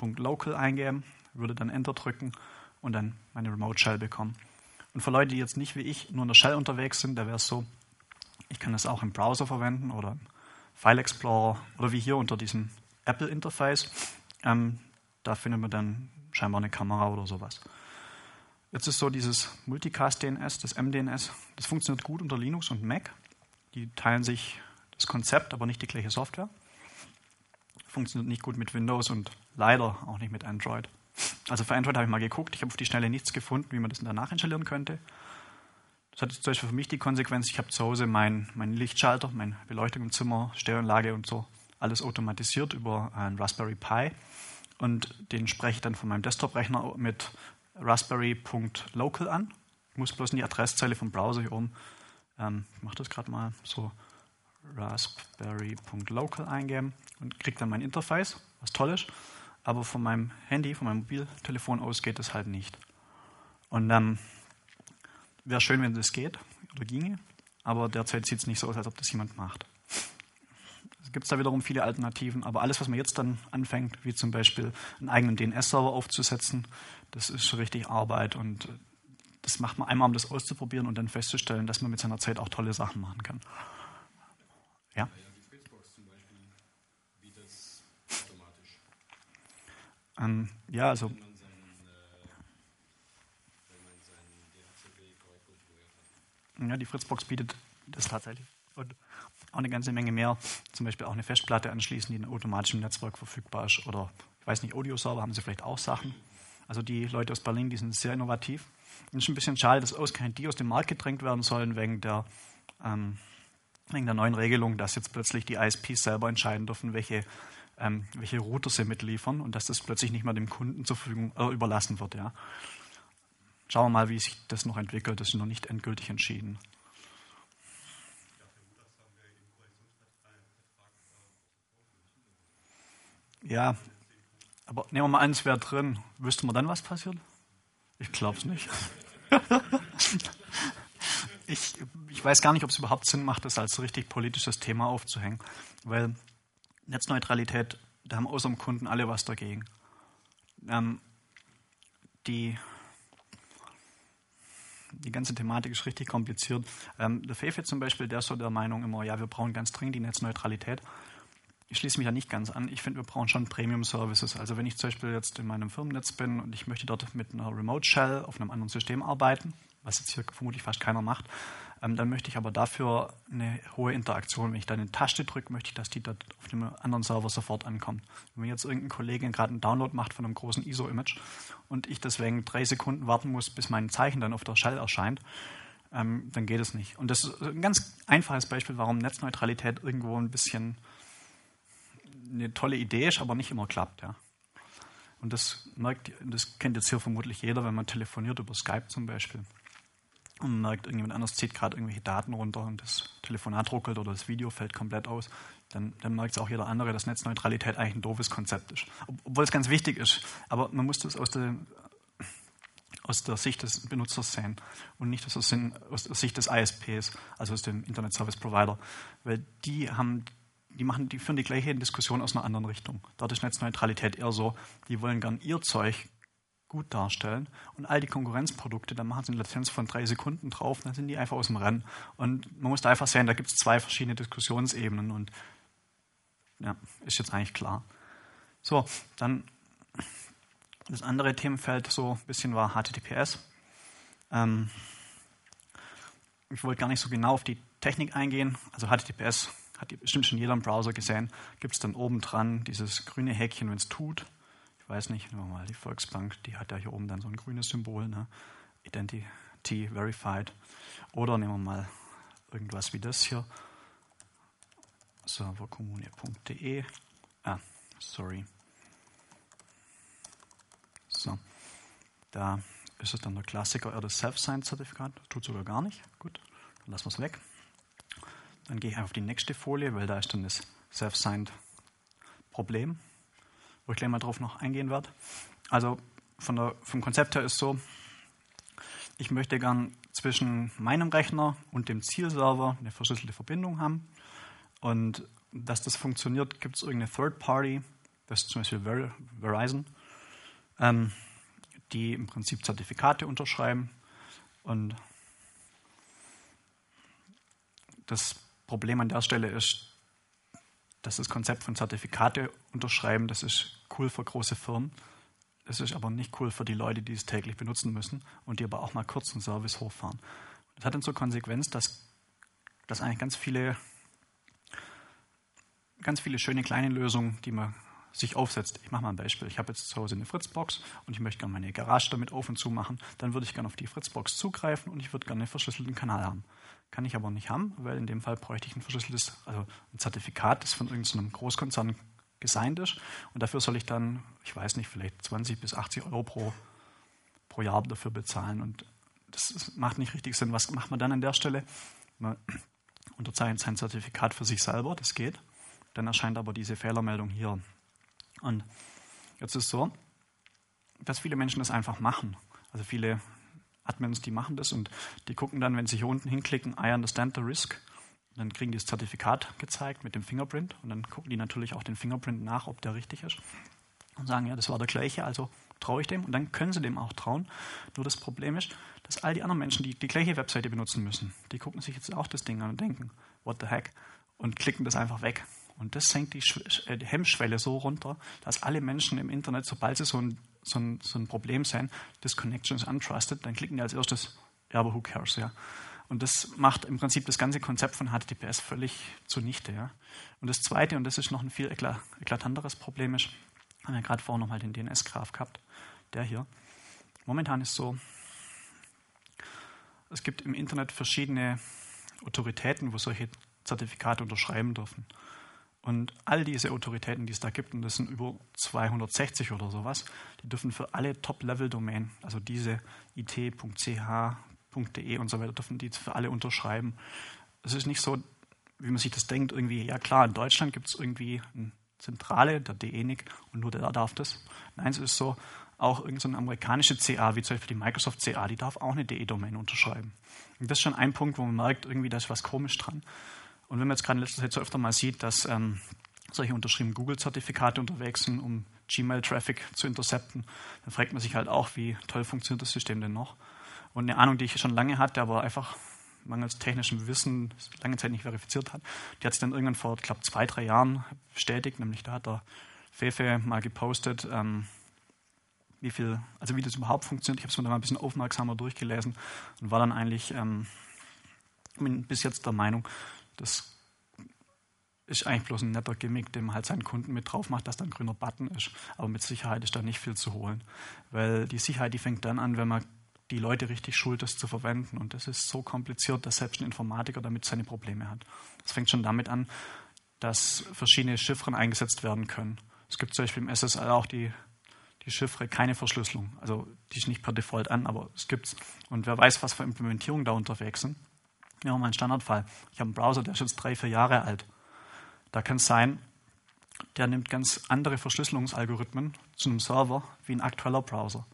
.local eingeben, würde dann Enter drücken und dann meine Remote Shell bekommen. Und für Leute, die jetzt nicht wie ich nur in der Shell unterwegs sind, da wäre es so, ich kann das auch im Browser verwenden oder im File Explorer oder wie hier unter diesem Apple Interface. Ähm, da findet man dann scheinbar eine Kamera oder sowas. Jetzt ist so dieses Multicast DNS, das MDNS, das funktioniert gut unter Linux und Mac. Die teilen sich das Konzept, aber nicht die gleiche Software. Funktioniert nicht gut mit Windows und leider auch nicht mit Android. Also für Android habe ich mal geguckt, ich habe auf die Schnelle nichts gefunden, wie man das danach installieren könnte. Das hat zum Beispiel für mich die Konsequenz, ich habe zu Hause meinen mein Lichtschalter, meine Beleuchtung im Zimmer, Stereoanlage und so, alles automatisiert über einen Raspberry Pi. Und den spreche ich dann von meinem Desktop-Rechner mit raspberry.local an. Ich muss bloß in die Adresszeile vom Browser hier oben, ähm, ich mache das gerade mal, so raspberry.local eingeben und kriege dann mein Interface, was toll ist. Aber von meinem Handy, von meinem Mobiltelefon aus geht das halt nicht. Und ähm, Wäre schön, wenn das geht oder ginge, aber derzeit sieht es nicht so aus, als ob das jemand macht. Es gibt da wiederum viele Alternativen, aber alles, was man jetzt dann anfängt, wie zum Beispiel einen eigenen DNS-Server aufzusetzen, das ist schon richtig Arbeit und das macht man einmal, um das auszuprobieren und dann festzustellen, dass man mit seiner Zeit auch tolle Sachen machen kann. Ja? Ähm, ja, also Ja, die Fritzbox bietet das tatsächlich. Und auch eine ganze Menge mehr. Zum Beispiel auch eine Festplatte anschließen, die in automatischem Netzwerk verfügbar ist. Oder, ich weiß nicht, Audio-Server haben sie vielleicht auch Sachen. Also die Leute aus Berlin, die sind sehr innovativ. Und es ist ein bisschen schade, dass ausgerechnet die aus dem Markt gedrängt werden sollen wegen der, ähm, wegen der neuen Regelung, dass jetzt plötzlich die ISPs selber entscheiden dürfen, welche, ähm, welche Router sie mitliefern und dass das plötzlich nicht mehr dem Kunden zur Verfügung äh, überlassen wird. Ja. Schauen wir mal, wie sich das noch entwickelt. Das ist noch nicht endgültig entschieden. Ja, aber nehmen wir mal an, es wäre drin. Wüsste man dann, was passiert? Ich glaube es nicht. ich, ich weiß gar nicht, ob es überhaupt Sinn macht, das als richtig politisches Thema aufzuhängen. Weil Netzneutralität, da haben außer dem Kunden alle was dagegen. Ähm, die die ganze Thematik ist richtig kompliziert. Ähm, der Fefe zum Beispiel, der ist so der Meinung immer, ja, wir brauchen ganz dringend die Netzneutralität. Ich schließe mich da nicht ganz an. Ich finde, wir brauchen schon Premium-Services. Also wenn ich zum Beispiel jetzt in meinem Firmennetz bin und ich möchte dort mit einer Remote Shell auf einem anderen System arbeiten, was jetzt hier vermutlich fast keiner macht, ähm, dann möchte ich aber dafür eine hohe Interaktion. Wenn ich da eine Taste drücke, möchte ich, dass die dort auf dem anderen Server sofort ankommt. Wenn jetzt irgendein Kollege gerade einen Download macht von einem großen ISO-Image und ich deswegen drei Sekunden warten muss, bis mein Zeichen dann auf der Shell erscheint, ähm, dann geht es nicht. Und das ist ein ganz einfaches Beispiel, warum Netzneutralität irgendwo ein bisschen eine tolle Idee ist, aber nicht immer klappt. Ja. Und das merkt, das kennt jetzt hier vermutlich jeder, wenn man telefoniert über Skype zum Beispiel und merkt, irgendjemand anders zieht gerade irgendwelche Daten runter und das Telefonat ruckelt oder das Video fällt komplett aus, dann, dann merkt es auch jeder andere, dass Netzneutralität eigentlich ein doofes Konzept ist. Obwohl es ganz wichtig ist. Aber man muss das aus der, aus der Sicht des Benutzers sehen und nicht aus der, aus der Sicht des ISPs, also aus dem Internet Service Provider. Weil die haben die, machen, die führen die gleiche Diskussion aus einer anderen Richtung. Dort ist Netzneutralität eher so, die wollen gern ihr Zeug gut darstellen. Und all die Konkurrenzprodukte, da machen sie eine Latenz von drei Sekunden drauf, dann sind die einfach aus dem Rennen. Und man muss da einfach sehen, da gibt es zwei verschiedene Diskussionsebenen und ja, ist jetzt eigentlich klar. So, dann das andere Themenfeld so ein bisschen war HTTPS. Ähm, ich wollte gar nicht so genau auf die Technik eingehen. Also HTTPS hat bestimmt schon jeder im Browser gesehen. Gibt es dann oben dran dieses grüne Häkchen, wenn es tut weiß nicht, nehmen wir mal die Volksbank, die hat ja hier oben dann so ein grünes Symbol, ne? Identi verified. Oder nehmen wir mal irgendwas wie das hier. servercommune.de. Ah, sorry. So. Da ist es dann der Klassiker, das Self-Signed-Zertifikat. Tut sogar gar nicht. Gut, dann lassen wir es weg. Dann gehe ich auf die nächste Folie, weil da ist dann das Self-Signed-Problem, wo ich gleich mal drauf noch eingehen werde. Also von der, vom Konzept her ist so, ich möchte gern zwischen meinem Rechner und dem Zielserver eine verschlüsselte Verbindung haben. Und dass das funktioniert, gibt es irgendeine Third Party, das ist zum Beispiel Ver Verizon, ähm, die im Prinzip Zertifikate unterschreiben. Und das Problem an der Stelle ist, dass das Konzept von Zertifikate unterschreiben, das ist cool für große Firmen. Das ist aber nicht cool für die Leute, die es täglich benutzen müssen und die aber auch mal kurz einen Service hochfahren. Das hat dann zur Konsequenz, dass, dass eigentlich ganz viele, ganz viele schöne kleine Lösungen, die man sich aufsetzt. Ich mache mal ein Beispiel. Ich habe jetzt zu Hause eine Fritzbox und ich möchte gerne meine Garage damit auf und zu machen. Dann würde ich gerne auf die Fritzbox zugreifen und ich würde gerne einen verschlüsselten Kanal haben. Kann ich aber nicht haben, weil in dem Fall bräuchte ich ein verschlüsseltes, also ein Zertifikat, das von irgendeinem Großkonzern gesigned ist. Und dafür soll ich dann, ich weiß nicht, vielleicht 20 bis 80 Euro pro, pro Jahr dafür bezahlen. Und das macht nicht richtig Sinn. Was macht man dann an der Stelle? Man unterzeichnet sein Zertifikat für sich selber, das geht. Dann erscheint aber diese Fehlermeldung hier. Und jetzt ist es so, dass viele Menschen das einfach machen. Also viele Admins, die machen das und die gucken dann, wenn sie hier unten hinklicken, I understand the risk, dann kriegen die das Zertifikat gezeigt mit dem Fingerprint und dann gucken die natürlich auch den Fingerprint nach, ob der richtig ist und sagen, ja, das war der gleiche, also traue ich dem und dann können sie dem auch trauen. Nur das Problem ist, dass all die anderen Menschen, die die gleiche Webseite benutzen müssen, die gucken sich jetzt auch das Ding an und denken, what the heck, und klicken das einfach weg. Und das senkt die, äh, die Hemmschwelle so runter, dass alle Menschen im Internet, sobald sie so ein, so ein, so ein Problem sehen, this connection is untrusted, dann klicken die als erstes, ja, aber who cares, ja. Und das macht im Prinzip das ganze Konzept von HTTPS völlig zunichte. Ja. Und das Zweite, und das ist noch ein viel eklatanteres Problem, ist, haben wir gerade vorhin nochmal den DNS-Graph gehabt, der hier. Momentan ist so, es gibt im Internet verschiedene Autoritäten, wo solche Zertifikate unterschreiben dürfen. Und all diese Autoritäten, die es da gibt, und das sind über 260 oder sowas, die dürfen für alle Top-Level-Domain, also diese it.ch, .de und so weiter dürfen die für alle unterschreiben. Es ist nicht so, wie man sich das denkt, irgendwie, ja klar, in Deutschland gibt es irgendwie eine Zentrale, der DENIC, und nur der darf das. Nein, es ist so, auch irgendeine so amerikanische CA, wie zum Beispiel die Microsoft CA, die darf auch eine DE-Domain unterschreiben. Und das ist schon ein Punkt, wo man merkt, irgendwie, da ist was komisch dran. Und wenn man jetzt gerade in letzter Zeit so öfter mal sieht, dass ähm, solche unterschriebenen Google-Zertifikate unterwegs sind, um Gmail-Traffic zu intercepten, dann fragt man sich halt auch, wie toll funktioniert das System denn noch? Und eine Ahnung, die ich schon lange hatte, aber einfach mangels technischem Wissen lange Zeit nicht verifiziert hat, die hat sich dann irgendwann vor, glaube zwei, drei Jahren bestätigt. Nämlich da hat der Fefe mal gepostet, ähm, wie viel, also wie das überhaupt funktioniert. Ich habe es mir da mal ein bisschen aufmerksamer durchgelesen und war dann eigentlich ähm, bis jetzt der Meinung, das ist eigentlich bloß ein netter Gimmick, den man halt seinen Kunden mit drauf macht, dass da ein grüner Button ist. Aber mit Sicherheit ist da nicht viel zu holen. Weil die Sicherheit, die fängt dann an, wenn man die Leute richtig schult, das zu verwenden. Und das ist so kompliziert, dass selbst ein Informatiker damit seine Probleme hat. Es fängt schon damit an, dass verschiedene Chiffren eingesetzt werden können. Es gibt zum Beispiel im SSL auch die, die Chiffre keine Verschlüsselung. Also die ist nicht per Default an, aber es gibt's. Und wer weiß, was für Implementierungen da unterwegs sind. Ja, mein Standardfall. Ich habe einen Browser, der ist jetzt drei, vier Jahre alt. Da kann es sein, der nimmt ganz andere Verschlüsselungsalgorithmen zu einem Server wie ein aktueller Browser.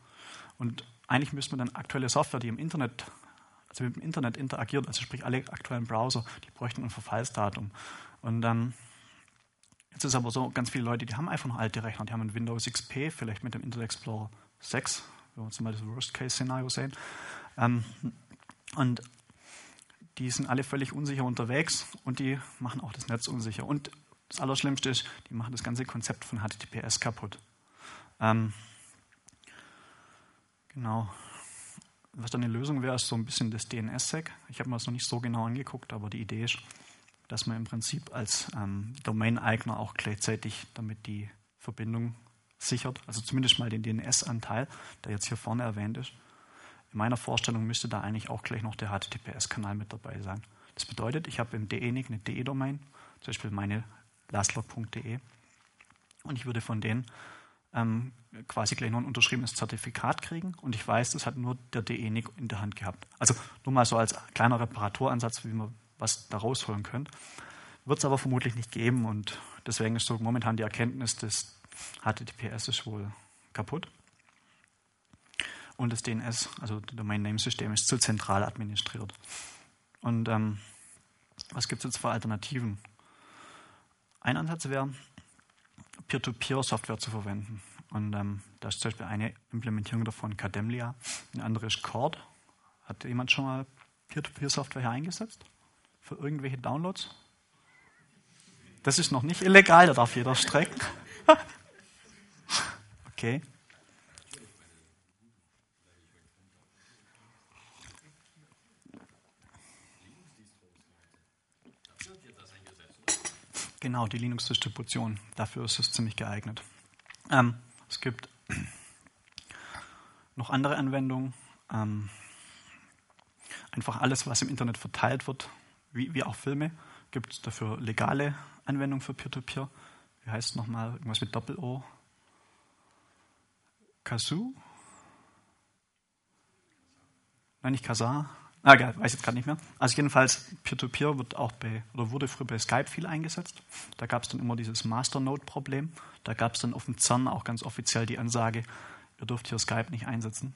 Und eigentlich müsste man dann aktuelle Software, die im Internet, also mit dem Internet interagiert, also sprich alle aktuellen Browser, die bräuchten ein Verfallsdatum. Und dann, jetzt ist aber so, ganz viele Leute, die haben einfach noch alte Rechner, die haben ein Windows XP, vielleicht mit dem Internet Explorer 6, wenn wir uns mal das Worst-Case-Szenario sehen. Ähm, und die sind alle völlig unsicher unterwegs und die machen auch das Netz unsicher. Und das Allerschlimmste ist, die machen das ganze Konzept von HTTPS kaputt. Ähm, Genau. Was dann eine Lösung wäre, ist so ein bisschen das DNS-Sec. Ich habe mir das noch nicht so genau angeguckt, aber die Idee ist, dass man im Prinzip als ähm, Domain-Eigner auch gleichzeitig damit die Verbindung sichert, also zumindest mal den DNS-Anteil, der jetzt hier vorne erwähnt ist. In meiner Vorstellung müsste da eigentlich auch gleich noch der HTTPS-Kanal mit dabei sein. Das bedeutet, ich habe im DENIC eine DE-Domain, zum Beispiel meine lastlog.de, und ich würde von denen ähm, quasi gleich noch ein unterschriebenes Zertifikat kriegen und ich weiß, das hat nur der DENIC in der Hand gehabt. Also nur mal so als kleiner Reparaturansatz, wie man was da rausholen könnte. Wird es aber vermutlich nicht geben und deswegen ist so momentan die Erkenntnis, dass HTTPS ist wohl kaputt. Und das DNS, also Domain Name System, ist zu zentral administriert. Und ähm, was gibt es jetzt für Alternativen? Ein Ansatz wäre, Peer-to-Peer-Software zu verwenden. Und ähm, da ist zum Beispiel eine Implementierung davon Cademlia, eine andere ist Cord. Hat jemand schon mal Peer-to-Peer-Software hier eingesetzt? Für irgendwelche Downloads? Das ist noch nicht illegal, da darf jeder strecken. okay. Genau, die Linux-Distribution. Dafür ist es ziemlich geeignet. Ähm, es gibt noch andere Anwendungen. Ähm, einfach alles, was im Internet verteilt wird, wie, wie auch Filme, gibt es dafür legale Anwendungen für Peer-to-Peer. -Peer. Wie heißt es nochmal? Irgendwas mit Doppel-O? Kazoo? Nein, nicht Kazaa. Ah, egal, weiß jetzt gerade nicht mehr. Also jedenfalls, Peer-to-Peer -Peer wird auch bei, oder wurde früher bei Skype viel eingesetzt. Da gab es dann immer dieses Masternode-Problem. Da gab es dann auf dem CERN auch ganz offiziell die Ansage, ihr dürft hier Skype nicht einsetzen.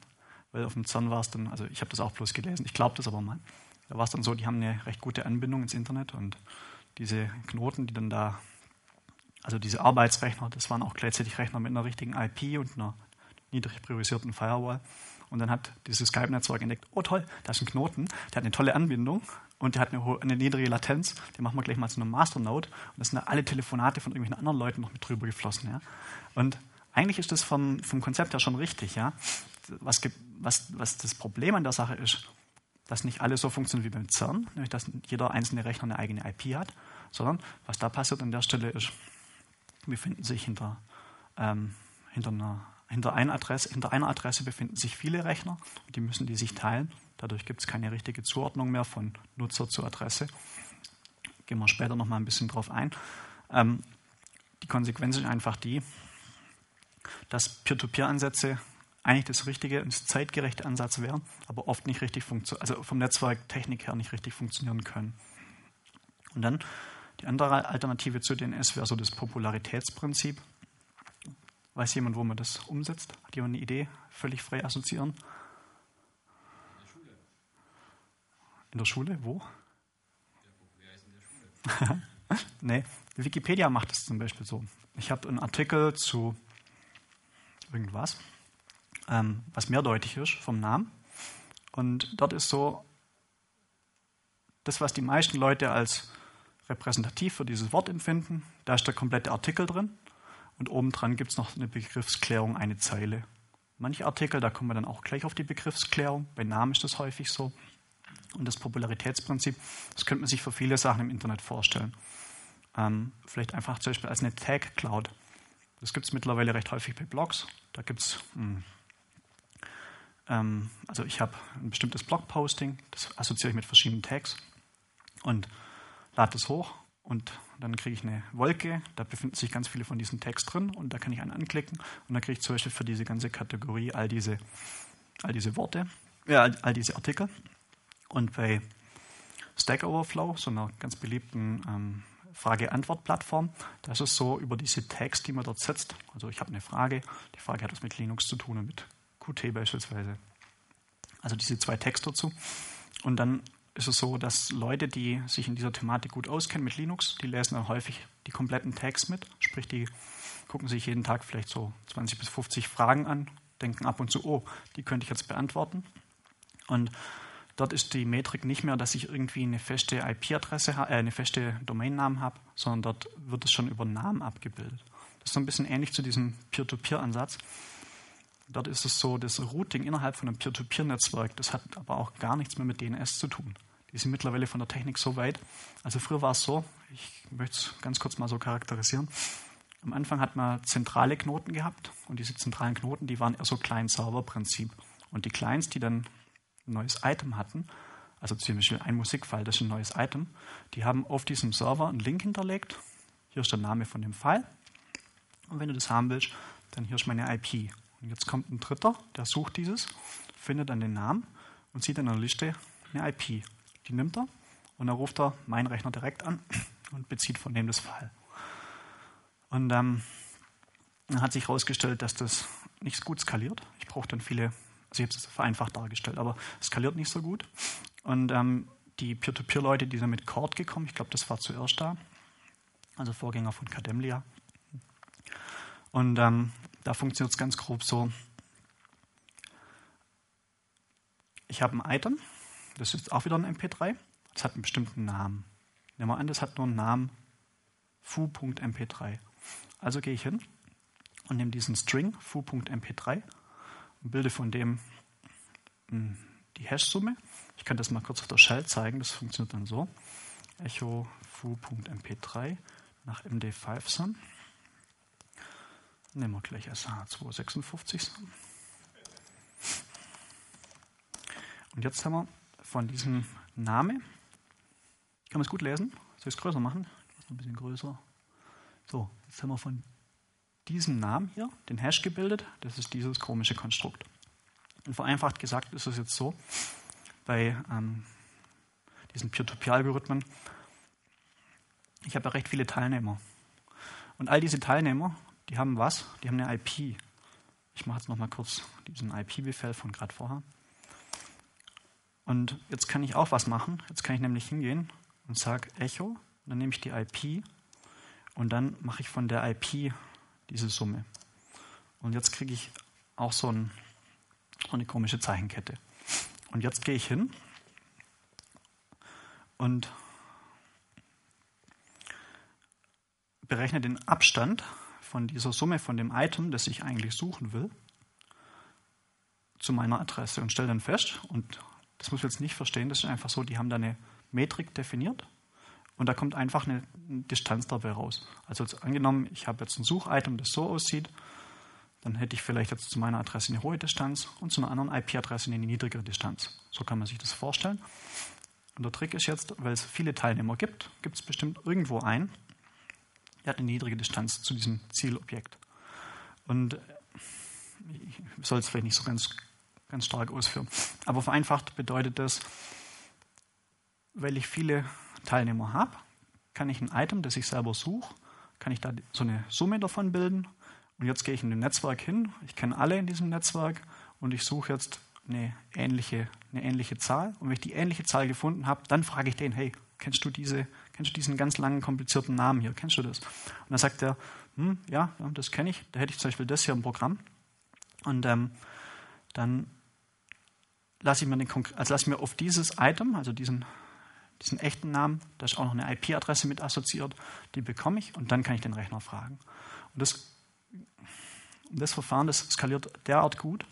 Weil auf dem CERN war es dann, also ich habe das auch bloß gelesen, ich glaube das aber mal. Da war es dann so, die haben eine recht gute Anbindung ins Internet und diese Knoten, die dann da, also diese Arbeitsrechner, das waren auch gleichzeitig Rechner mit einer richtigen IP und einer niedrig priorisierten Firewall. Und dann hat dieses Skype-Netzwerk entdeckt, oh toll, da ist ein Knoten, der hat eine tolle Anbindung und der hat eine, eine niedrige Latenz, den machen wir gleich mal zu einem Masternode. Und das sind da alle Telefonate von irgendwelchen anderen Leuten noch mit drüber geflossen. Ja? Und eigentlich ist das vom, vom Konzept her schon richtig. Ja? Was, was, was das Problem an der Sache ist, dass nicht alles so funktioniert wie beim CERN, nämlich dass jeder einzelne Rechner eine eigene IP hat, sondern was da passiert an der Stelle ist, wir finden sich hinter, ähm, hinter einer hinter einer, Adresse, hinter einer Adresse befinden sich viele Rechner die müssen die sich teilen. Dadurch gibt es keine richtige Zuordnung mehr von Nutzer zu Adresse. Gehen wir später noch mal ein bisschen drauf ein. Ähm, die Konsequenz ist einfach die, dass Peer-to-Peer-Ansätze eigentlich das richtige und zeitgerechte Ansatz wären, aber oft nicht richtig funktionieren, also vom Netzwerktechnik her nicht richtig funktionieren können. Und dann die andere Alternative zu DNS wäre so das Popularitätsprinzip. Weiß jemand, wo man das umsetzt? Hat jemand eine Idee? Völlig frei assoziieren? In der Schule? Wo? Ja, nee, Wikipedia macht es zum Beispiel so. Ich habe einen Artikel zu irgendwas, ähm, was mehrdeutig ist vom Namen. Und dort ist so, das, was die meisten Leute als repräsentativ für dieses Wort empfinden, da ist der komplette Artikel drin. Und obendran gibt es noch eine Begriffsklärung, eine Zeile. Manche Artikel, da kommen wir dann auch gleich auf die Begriffsklärung. Bei Namen ist das häufig so. Und das Popularitätsprinzip, das könnte man sich für viele Sachen im Internet vorstellen. Ähm, vielleicht einfach zum Beispiel als eine Tag Cloud. Das gibt es mittlerweile recht häufig bei Blogs. Da gibt es, hm, ähm, also ich habe ein bestimmtes Blogposting, das assoziiere ich mit verschiedenen Tags und lade es hoch und dann kriege ich eine Wolke, da befinden sich ganz viele von diesen Tags drin und da kann ich einen anklicken und dann kriege ich zum Beispiel für diese ganze Kategorie all diese, all diese Worte, all, all diese Artikel. Und bei Stack Overflow, so einer ganz beliebten ähm, Frage-Antwort-Plattform, da ist es so, über diese Tags, die man dort setzt, also ich habe eine Frage, die Frage hat was mit Linux zu tun und mit Qt beispielsweise. Also diese zwei Tags dazu. Und dann ist es so, dass Leute, die sich in dieser Thematik gut auskennen mit Linux, die lesen dann häufig die kompletten Tags mit, sprich die gucken sich jeden Tag vielleicht so 20 bis 50 Fragen an, denken ab und zu, oh, die könnte ich jetzt beantworten. Und dort ist die Metrik nicht mehr, dass ich irgendwie eine feste IP-Adresse, äh, eine feste Domainnamen habe, sondern dort wird es schon über Namen abgebildet. Das ist so ein bisschen ähnlich zu diesem Peer-to-Peer-Ansatz. Dort ist es so, das Routing innerhalb von einem Peer-to-Peer-Netzwerk, das hat aber auch gar nichts mehr mit DNS zu tun. Die sind mittlerweile von der Technik so weit. Also früher war es so, ich möchte es ganz kurz mal so charakterisieren. Am Anfang hat man zentrale Knoten gehabt und diese zentralen Knoten, die waren eher so Client-Server-Prinzip. Und die Clients, die dann ein neues Item hatten, also zum Beispiel ein Musikfile, das ist ein neues Item, die haben auf diesem Server einen Link hinterlegt. Hier ist der Name von dem File. Und wenn du das haben willst, dann hier ist meine IP. Und jetzt kommt ein Dritter, der sucht dieses, findet dann den Namen und sieht in der Liste eine IP. Die nimmt er und dann ruft er meinen Rechner direkt an und bezieht von dem das File. Und ähm, dann hat sich herausgestellt, dass das nicht gut skaliert. Ich brauche dann viele, also ich habe es vereinfacht dargestellt, aber es skaliert nicht so gut. Und ähm, die Peer-to-Peer-Leute, die sind mit Cord gekommen, ich glaube, das war zuerst da, also Vorgänger von Cademlia. Und ähm, da funktioniert es ganz grob so. Ich habe ein Item, das ist auch wieder ein MP3, das hat einen bestimmten Namen. Nehmen wir an, das hat nur einen Namen foo.mp3. Also gehe ich hin und nehme diesen String foo.mp3 und bilde von dem hm, die Hash-Summe. Ich kann das mal kurz auf der Shell zeigen, das funktioniert dann so. Echo foo.mp3 nach MD5-Sum. Nehmen wir gleich SH256 Und jetzt haben wir von diesem Name, kann man es gut lesen? Soll ich es größer machen? Ein bisschen größer. So, jetzt haben wir von diesem Namen hier den Hash gebildet. Das ist dieses komische Konstrukt. Und vereinfacht gesagt ist es jetzt so, bei ähm, diesen Peer-to-Peer-Algorithmen, ich habe ja recht viele Teilnehmer. Und all diese Teilnehmer, die haben was? Die haben eine IP. Ich mache jetzt nochmal kurz diesen IP-Befehl von gerade vorher. Und jetzt kann ich auch was machen. Jetzt kann ich nämlich hingehen und sage Echo. Dann nehme ich die IP und dann mache ich von der IP diese Summe. Und jetzt kriege ich auch so, ein, so eine komische Zeichenkette. Und jetzt gehe ich hin und berechne den Abstand von dieser Summe von dem Item, das ich eigentlich suchen will, zu meiner Adresse und stelle dann fest, und das muss man jetzt nicht verstehen, das ist einfach so, die haben da eine Metrik definiert und da kommt einfach eine Distanz dabei raus. Also angenommen, ich habe jetzt ein Suchitem, das so aussieht, dann hätte ich vielleicht jetzt zu meiner Adresse eine hohe Distanz und zu einer anderen IP-Adresse eine niedrigere Distanz. So kann man sich das vorstellen. Und der Trick ist jetzt, weil es viele Teilnehmer gibt, gibt es bestimmt irgendwo einen, der hat eine niedrige Distanz zu diesem Zielobjekt. Und ich soll es vielleicht nicht so ganz, ganz stark ausführen. Aber vereinfacht bedeutet das, weil ich viele Teilnehmer habe, kann ich ein Item, das ich selber suche, kann ich da so eine Summe davon bilden. Und jetzt gehe ich in dem Netzwerk hin. Ich kenne alle in diesem Netzwerk und ich suche jetzt eine ähnliche, eine ähnliche Zahl. Und wenn ich die ähnliche Zahl gefunden habe, dann frage ich den, hey, kennst du diese, kennst du diesen ganz langen, komplizierten Namen hier? Kennst du das? Und dann sagt er, hm, ja, das kenne ich. Da hätte ich zum Beispiel das hier im Programm. Und ähm, dann lasse ich mir den, also mir auf dieses Item, also diesen diesen echten Namen, da ist auch noch eine IP-Adresse mit assoziiert, die bekomme ich und dann kann ich den Rechner fragen. Und das, das Verfahren, das skaliert derart gut,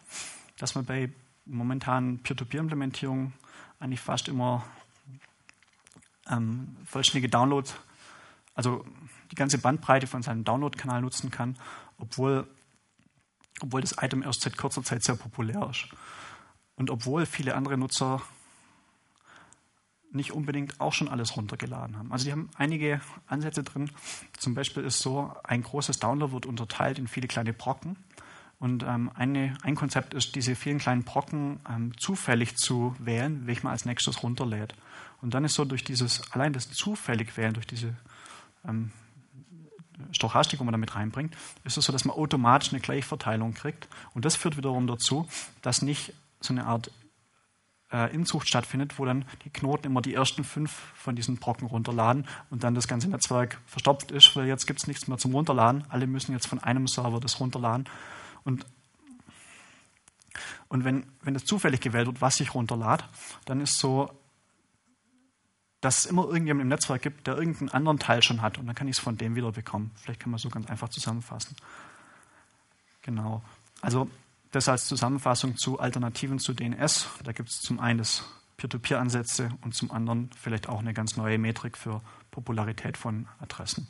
dass man bei momentanen Peer-to-Peer-Implementierungen eigentlich fast immer ähm, vollständige Downloads, also die ganze Bandbreite von seinem Download-Kanal nutzen kann, obwohl, obwohl das Item erst seit kurzer Zeit sehr populär ist. Und obwohl viele andere Nutzer nicht unbedingt auch schon alles runtergeladen haben. Also die haben einige Ansätze drin. Zum Beispiel ist so, ein großes Download wird unterteilt in viele kleine Brocken. Und ähm, eine, ein Konzept ist, diese vielen kleinen Brocken ähm, zufällig zu wählen, welche man als nächstes runterlädt. Und dann ist so durch dieses, allein das zufällig wählen, durch diese ähm, Stochastik, wo man damit reinbringt, ist es so, dass man automatisch eine Gleichverteilung kriegt. Und das führt wiederum dazu, dass nicht so eine Art äh, Inzucht stattfindet, wo dann die Knoten immer die ersten fünf von diesen Brocken runterladen und dann das ganze Netzwerk verstopft ist, weil jetzt gibt es nichts mehr zum Runterladen. Alle müssen jetzt von einem Server das runterladen. Und, und wenn, wenn das zufällig gewählt wird, was sich runterlädt, dann ist so, dass es immer irgendjemand im Netzwerk gibt, der irgendeinen anderen Teil schon hat und dann kann ich es von dem wieder bekommen. Vielleicht kann man so ganz einfach zusammenfassen. Genau. Also das als Zusammenfassung zu Alternativen zu DNS. Da gibt es zum einen das Peer-to-Peer-Ansätze und zum anderen vielleicht auch eine ganz neue Metrik für Popularität von Adressen.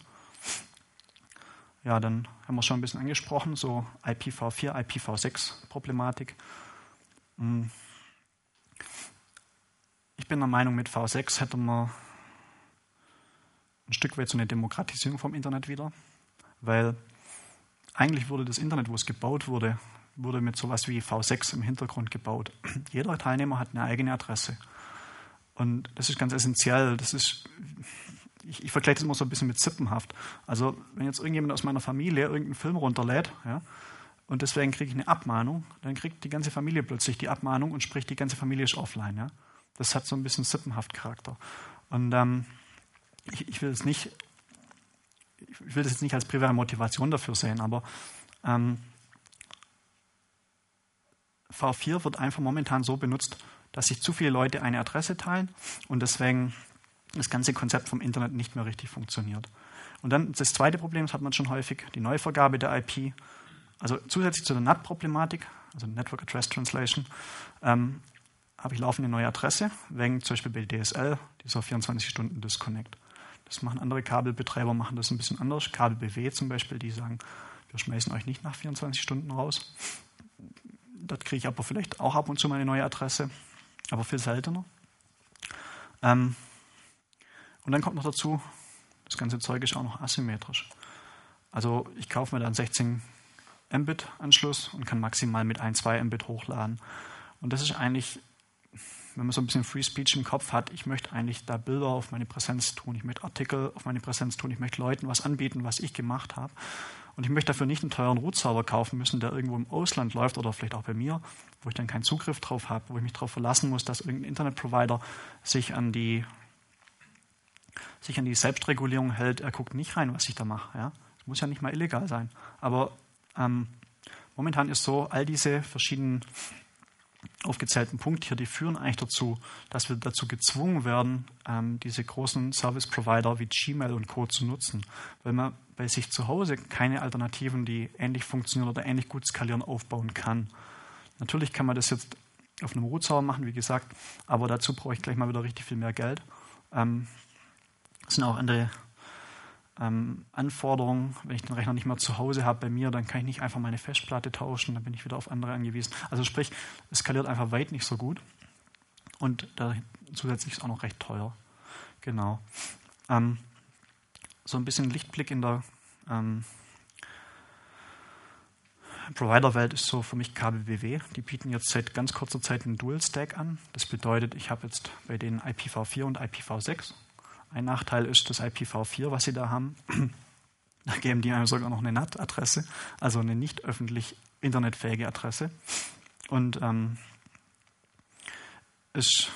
Ja, dann haben wir schon ein bisschen angesprochen, so IPv4, IPv6-Problematik. Bin der Meinung, mit V6 hätte man ein Stück weit so eine Demokratisierung vom Internet wieder, weil eigentlich wurde das Internet, wo es gebaut wurde, wurde mit sowas wie V6 im Hintergrund gebaut. Jeder Teilnehmer hat eine eigene Adresse. Und das ist ganz essentiell. Das ist, ich, ich vergleiche das immer so ein bisschen mit Zippenhaft. Also, wenn jetzt irgendjemand aus meiner Familie irgendeinen Film runterlädt, ja, und deswegen kriege ich eine Abmahnung, dann kriegt die ganze Familie plötzlich die Abmahnung und sprich, die ganze Familie ist offline. Ja. Das hat so ein bisschen Sippenhaft-Charakter. Und ähm, ich, ich, will es nicht, ich will das jetzt nicht als primäre Motivation dafür sehen, aber ähm, V4 wird einfach momentan so benutzt, dass sich zu viele Leute eine Adresse teilen und deswegen das ganze Konzept vom Internet nicht mehr richtig funktioniert. Und dann das zweite Problem, das hat man schon häufig, die Neuvergabe der IP. Also zusätzlich zu der NAT-Problematik, also Network Address Translation, ähm, habe ich laufende neue Adresse, wegen zum Beispiel bei DSL, dieser 24-Stunden-Disconnect. Das machen andere Kabelbetreiber, machen das ein bisschen anders. Kabel BW zum Beispiel, die sagen, wir schmeißen euch nicht nach 24 Stunden raus. Dort kriege ich aber vielleicht auch ab und zu mal eine neue Adresse, aber viel seltener. Ähm, und dann kommt noch dazu, das ganze Zeug ist auch noch asymmetrisch. Also ich kaufe mir dann 16 Mbit-Anschluss und kann maximal mit 1, 2 Mbit hochladen. Und das ist eigentlich, wenn man so ein bisschen Free Speech im Kopf hat, ich möchte eigentlich da Bilder auf meine Präsenz tun, ich möchte Artikel auf meine Präsenz tun, ich möchte Leuten was anbieten, was ich gemacht habe. Und ich möchte dafür nicht einen teuren Root-Server kaufen müssen, der irgendwo im Ausland läuft oder vielleicht auch bei mir, wo ich dann keinen Zugriff drauf habe, wo ich mich darauf verlassen muss, dass irgendein Internetprovider sich an die sich an die Selbstregulierung hält. Er guckt nicht rein, was ich da mache. Ja? Das muss ja nicht mal illegal sein. Aber ähm, momentan ist so, all diese verschiedenen aufgezählten Punkte hier, die führen eigentlich dazu, dass wir dazu gezwungen werden, ähm, diese großen Service-Provider wie Gmail und Co. zu nutzen, weil man bei sich zu Hause keine Alternativen, die ähnlich funktionieren oder ähnlich gut skalieren, aufbauen kann. Natürlich kann man das jetzt auf einem Root-Server machen, wie gesagt, aber dazu brauche ich gleich mal wieder richtig viel mehr Geld. Ähm, es sind auch andere ähm, Anforderungen. Wenn ich den Rechner nicht mehr zu Hause habe bei mir, dann kann ich nicht einfach meine Festplatte tauschen, dann bin ich wieder auf andere angewiesen. Also sprich, es skaliert einfach weit nicht so gut. Und da zusätzlich ist auch noch recht teuer. Genau. Ähm, so ein bisschen Lichtblick in der ähm, Provider-Welt ist so für mich KBBW. Die bieten jetzt seit ganz kurzer Zeit einen Dual-Stack an. Das bedeutet, ich habe jetzt bei denen IPv4 und IPv6 ein Nachteil ist das IPv4, was sie da haben. Da geben die einem sogar noch eine NAT-Adresse, also eine nicht öffentlich internetfähige Adresse. Und ähm, ist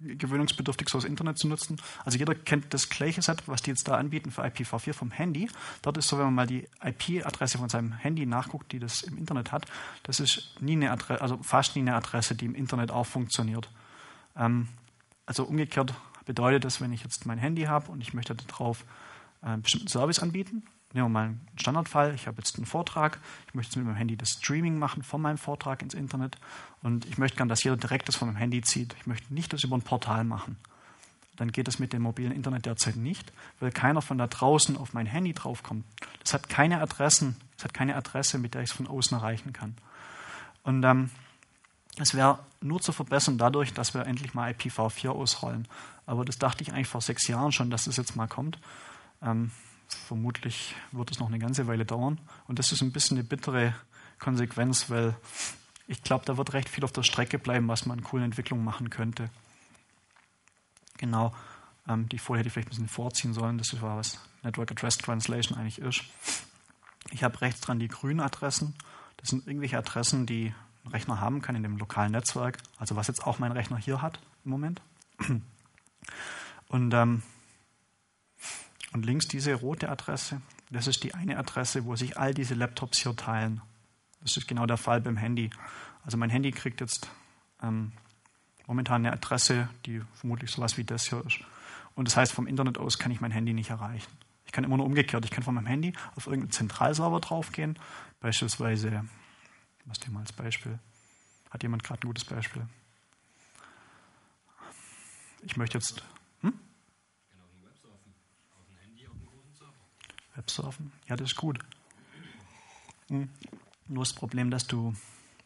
gewöhnungsbedürftig, so das Internet zu nutzen. Also jeder kennt das gleiche Set, was die jetzt da anbieten für IPv4 vom Handy. Dort ist so, wenn man mal die IP-Adresse von seinem Handy nachguckt, die das im Internet hat, das ist nie eine Adresse, also fast nie eine Adresse, die im Internet auch funktioniert. Ähm, also umgekehrt bedeutet das, wenn ich jetzt mein Handy habe und ich möchte darauf einen bestimmten Service anbieten, nehmen wir mal einen Standardfall, ich habe jetzt einen Vortrag, ich möchte jetzt mit meinem Handy das Streaming machen von meinem Vortrag ins Internet und ich möchte gerne, dass jeder direkt das von meinem Handy zieht. Ich möchte nicht das über ein Portal machen. Dann geht das mit dem mobilen Internet derzeit nicht, weil keiner von da draußen auf mein Handy draufkommt. Das hat keine Adressen, das hat keine Adresse, mit der ich es von außen erreichen kann. Und ähm, es wäre nur zu verbessern dadurch, dass wir endlich mal IPv4 ausrollen. Aber das dachte ich eigentlich vor sechs Jahren schon, dass das jetzt mal kommt. Ähm, vermutlich wird es noch eine ganze Weile dauern. Und das ist ein bisschen eine bittere Konsequenz, weil ich glaube, da wird recht viel auf der Strecke bleiben, was man in coolen Entwicklungen machen könnte. Genau, ähm, die Folie hätte ich vielleicht ein bisschen vorziehen sollen. Das ist, was Network Address Translation eigentlich ist. Ich habe rechts dran die grünen Adressen. Das sind irgendwelche Adressen, die Rechner haben kann in dem lokalen Netzwerk, also was jetzt auch mein Rechner hier hat im Moment. Und, ähm, und links diese rote Adresse, das ist die eine Adresse, wo sich all diese Laptops hier teilen. Das ist genau der Fall beim Handy. Also mein Handy kriegt jetzt ähm, momentan eine Adresse, die vermutlich sowas wie das hier ist. Und das heißt, vom Internet aus kann ich mein Handy nicht erreichen. Ich kann immer nur umgekehrt. Ich kann von meinem Handy auf irgendeinen Zentralserver draufgehen, beispielsweise was dir mal als Beispiel? Hat jemand gerade ein gutes Beispiel? Ich möchte jetzt. Hm? Genau, Websurfen. Ja, das ist gut. Hm. Nur das Problem, dass du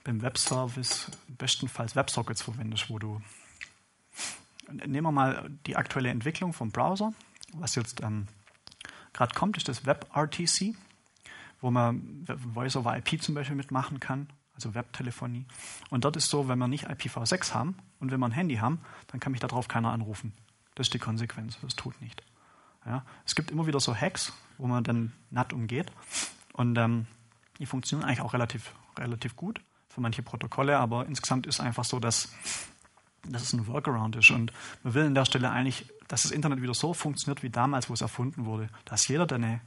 beim Webservice bestenfalls WebSockets verwendest, wo du nehmen wir mal die aktuelle Entwicklung vom Browser. Was jetzt ähm, gerade kommt, ist das WebRTC, wo man Voice over IP zum Beispiel mitmachen kann, also Webtelefonie. Und dort ist so, wenn wir nicht IPv6 haben und wenn wir ein Handy haben, dann kann mich darauf keiner anrufen. Das ist die Konsequenz. Das tut nicht. Ja? Es gibt immer wieder so Hacks, wo man dann NAT umgeht. Und ähm, die funktionieren eigentlich auch relativ, relativ gut für manche Protokolle, aber insgesamt ist einfach so, dass, dass es ein Workaround ist. Und man will an der Stelle eigentlich, dass das Internet wieder so funktioniert wie damals, wo es erfunden wurde. Dass jeder, der eine, ein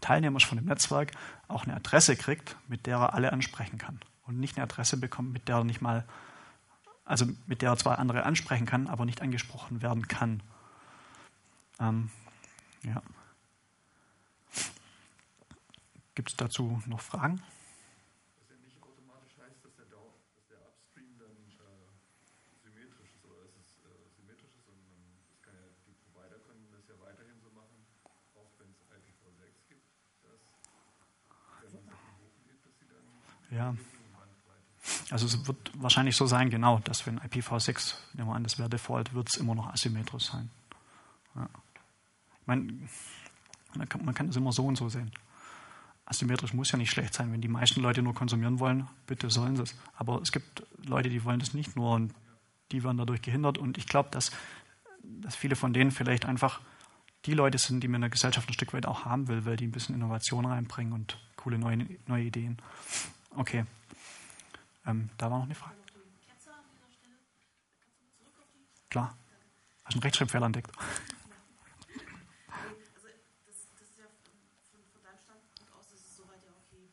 Teilnehmer von dem Netzwerk, auch eine Adresse kriegt, mit der er alle ansprechen kann. Und nicht eine Adresse bekommt, mit der er nicht mal, also mit der er zwar andere ansprechen kann, aber nicht angesprochen werden kann. Ähm, ja. Gibt es dazu noch Fragen? Was ja nicht automatisch heißt, dass der, Down, dass der Upstream dann äh, symmetrisch ist oder dass es äh, symmetrisch ist, sondern das kann ja, die Provider können das ja weiterhin so machen, auch wenn es IPv6 gibt, dass wenn man Sachen hochlädt, dass sie dann Ja. Also es wird wahrscheinlich so sein, genau, dass wenn IPv6, nehmen wir an, das wäre Default, wird es immer noch asymmetrisch sein. Ja. Ich meine, man kann, man kann es immer so und so sehen. Asymmetrisch muss ja nicht schlecht sein. Wenn die meisten Leute nur konsumieren wollen, bitte sollen sie es. Aber es gibt Leute, die wollen das nicht nur und die werden dadurch gehindert. Und ich glaube, dass, dass viele von denen vielleicht einfach die Leute sind, die man in der Gesellschaft ein Stück weit auch haben will, weil die ein bisschen Innovation reinbringen und coole neue, neue Ideen. Okay. Ähm, da war noch eine Frage. Klar. Hast du einen Rechtschreibfehler entdeckt? Also das, das ist ja von, von deinem Standpunkt aus, das ist soweit ja okay.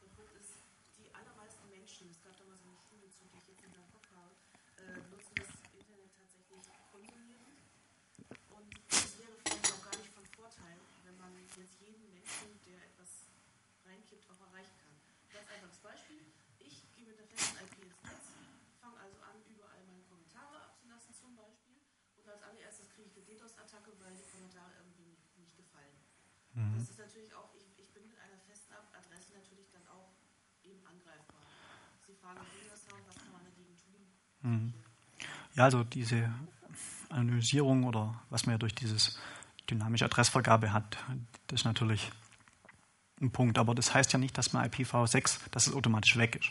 Der Punkt ist, die allermeisten Menschen, es gab damals eine Studie zu, die ich jetzt in meinem Kopf habe, äh, nutzen das Internet tatsächlich konsumierend. Und es wäre vielleicht auch gar nicht von Vorteil, wenn man jetzt jeden Menschen, der etwas reinkippt, auch erreichen kann. Ganz einfaches Beispiel. Ich gehe mit der festen IP ins Netz, fange also an, überall meine Kommentare abzulassen zum Beispiel. Und als allererstes kriege ich eine DDoS-Attacke, weil die Kommentare irgendwie nicht, gefallen. Das ist natürlich auch, ich, ich bin mit einer festen Adresse natürlich dann auch eben angreifbar. Sie fragen, haben, was kann man dagegen tun? Ja, also diese Anonymisierung oder was man ja durch dieses dynamische Adressvergabe hat, das ist natürlich ein Punkt. Aber das heißt ja nicht, dass man IPv6, dass es automatisch weg ist.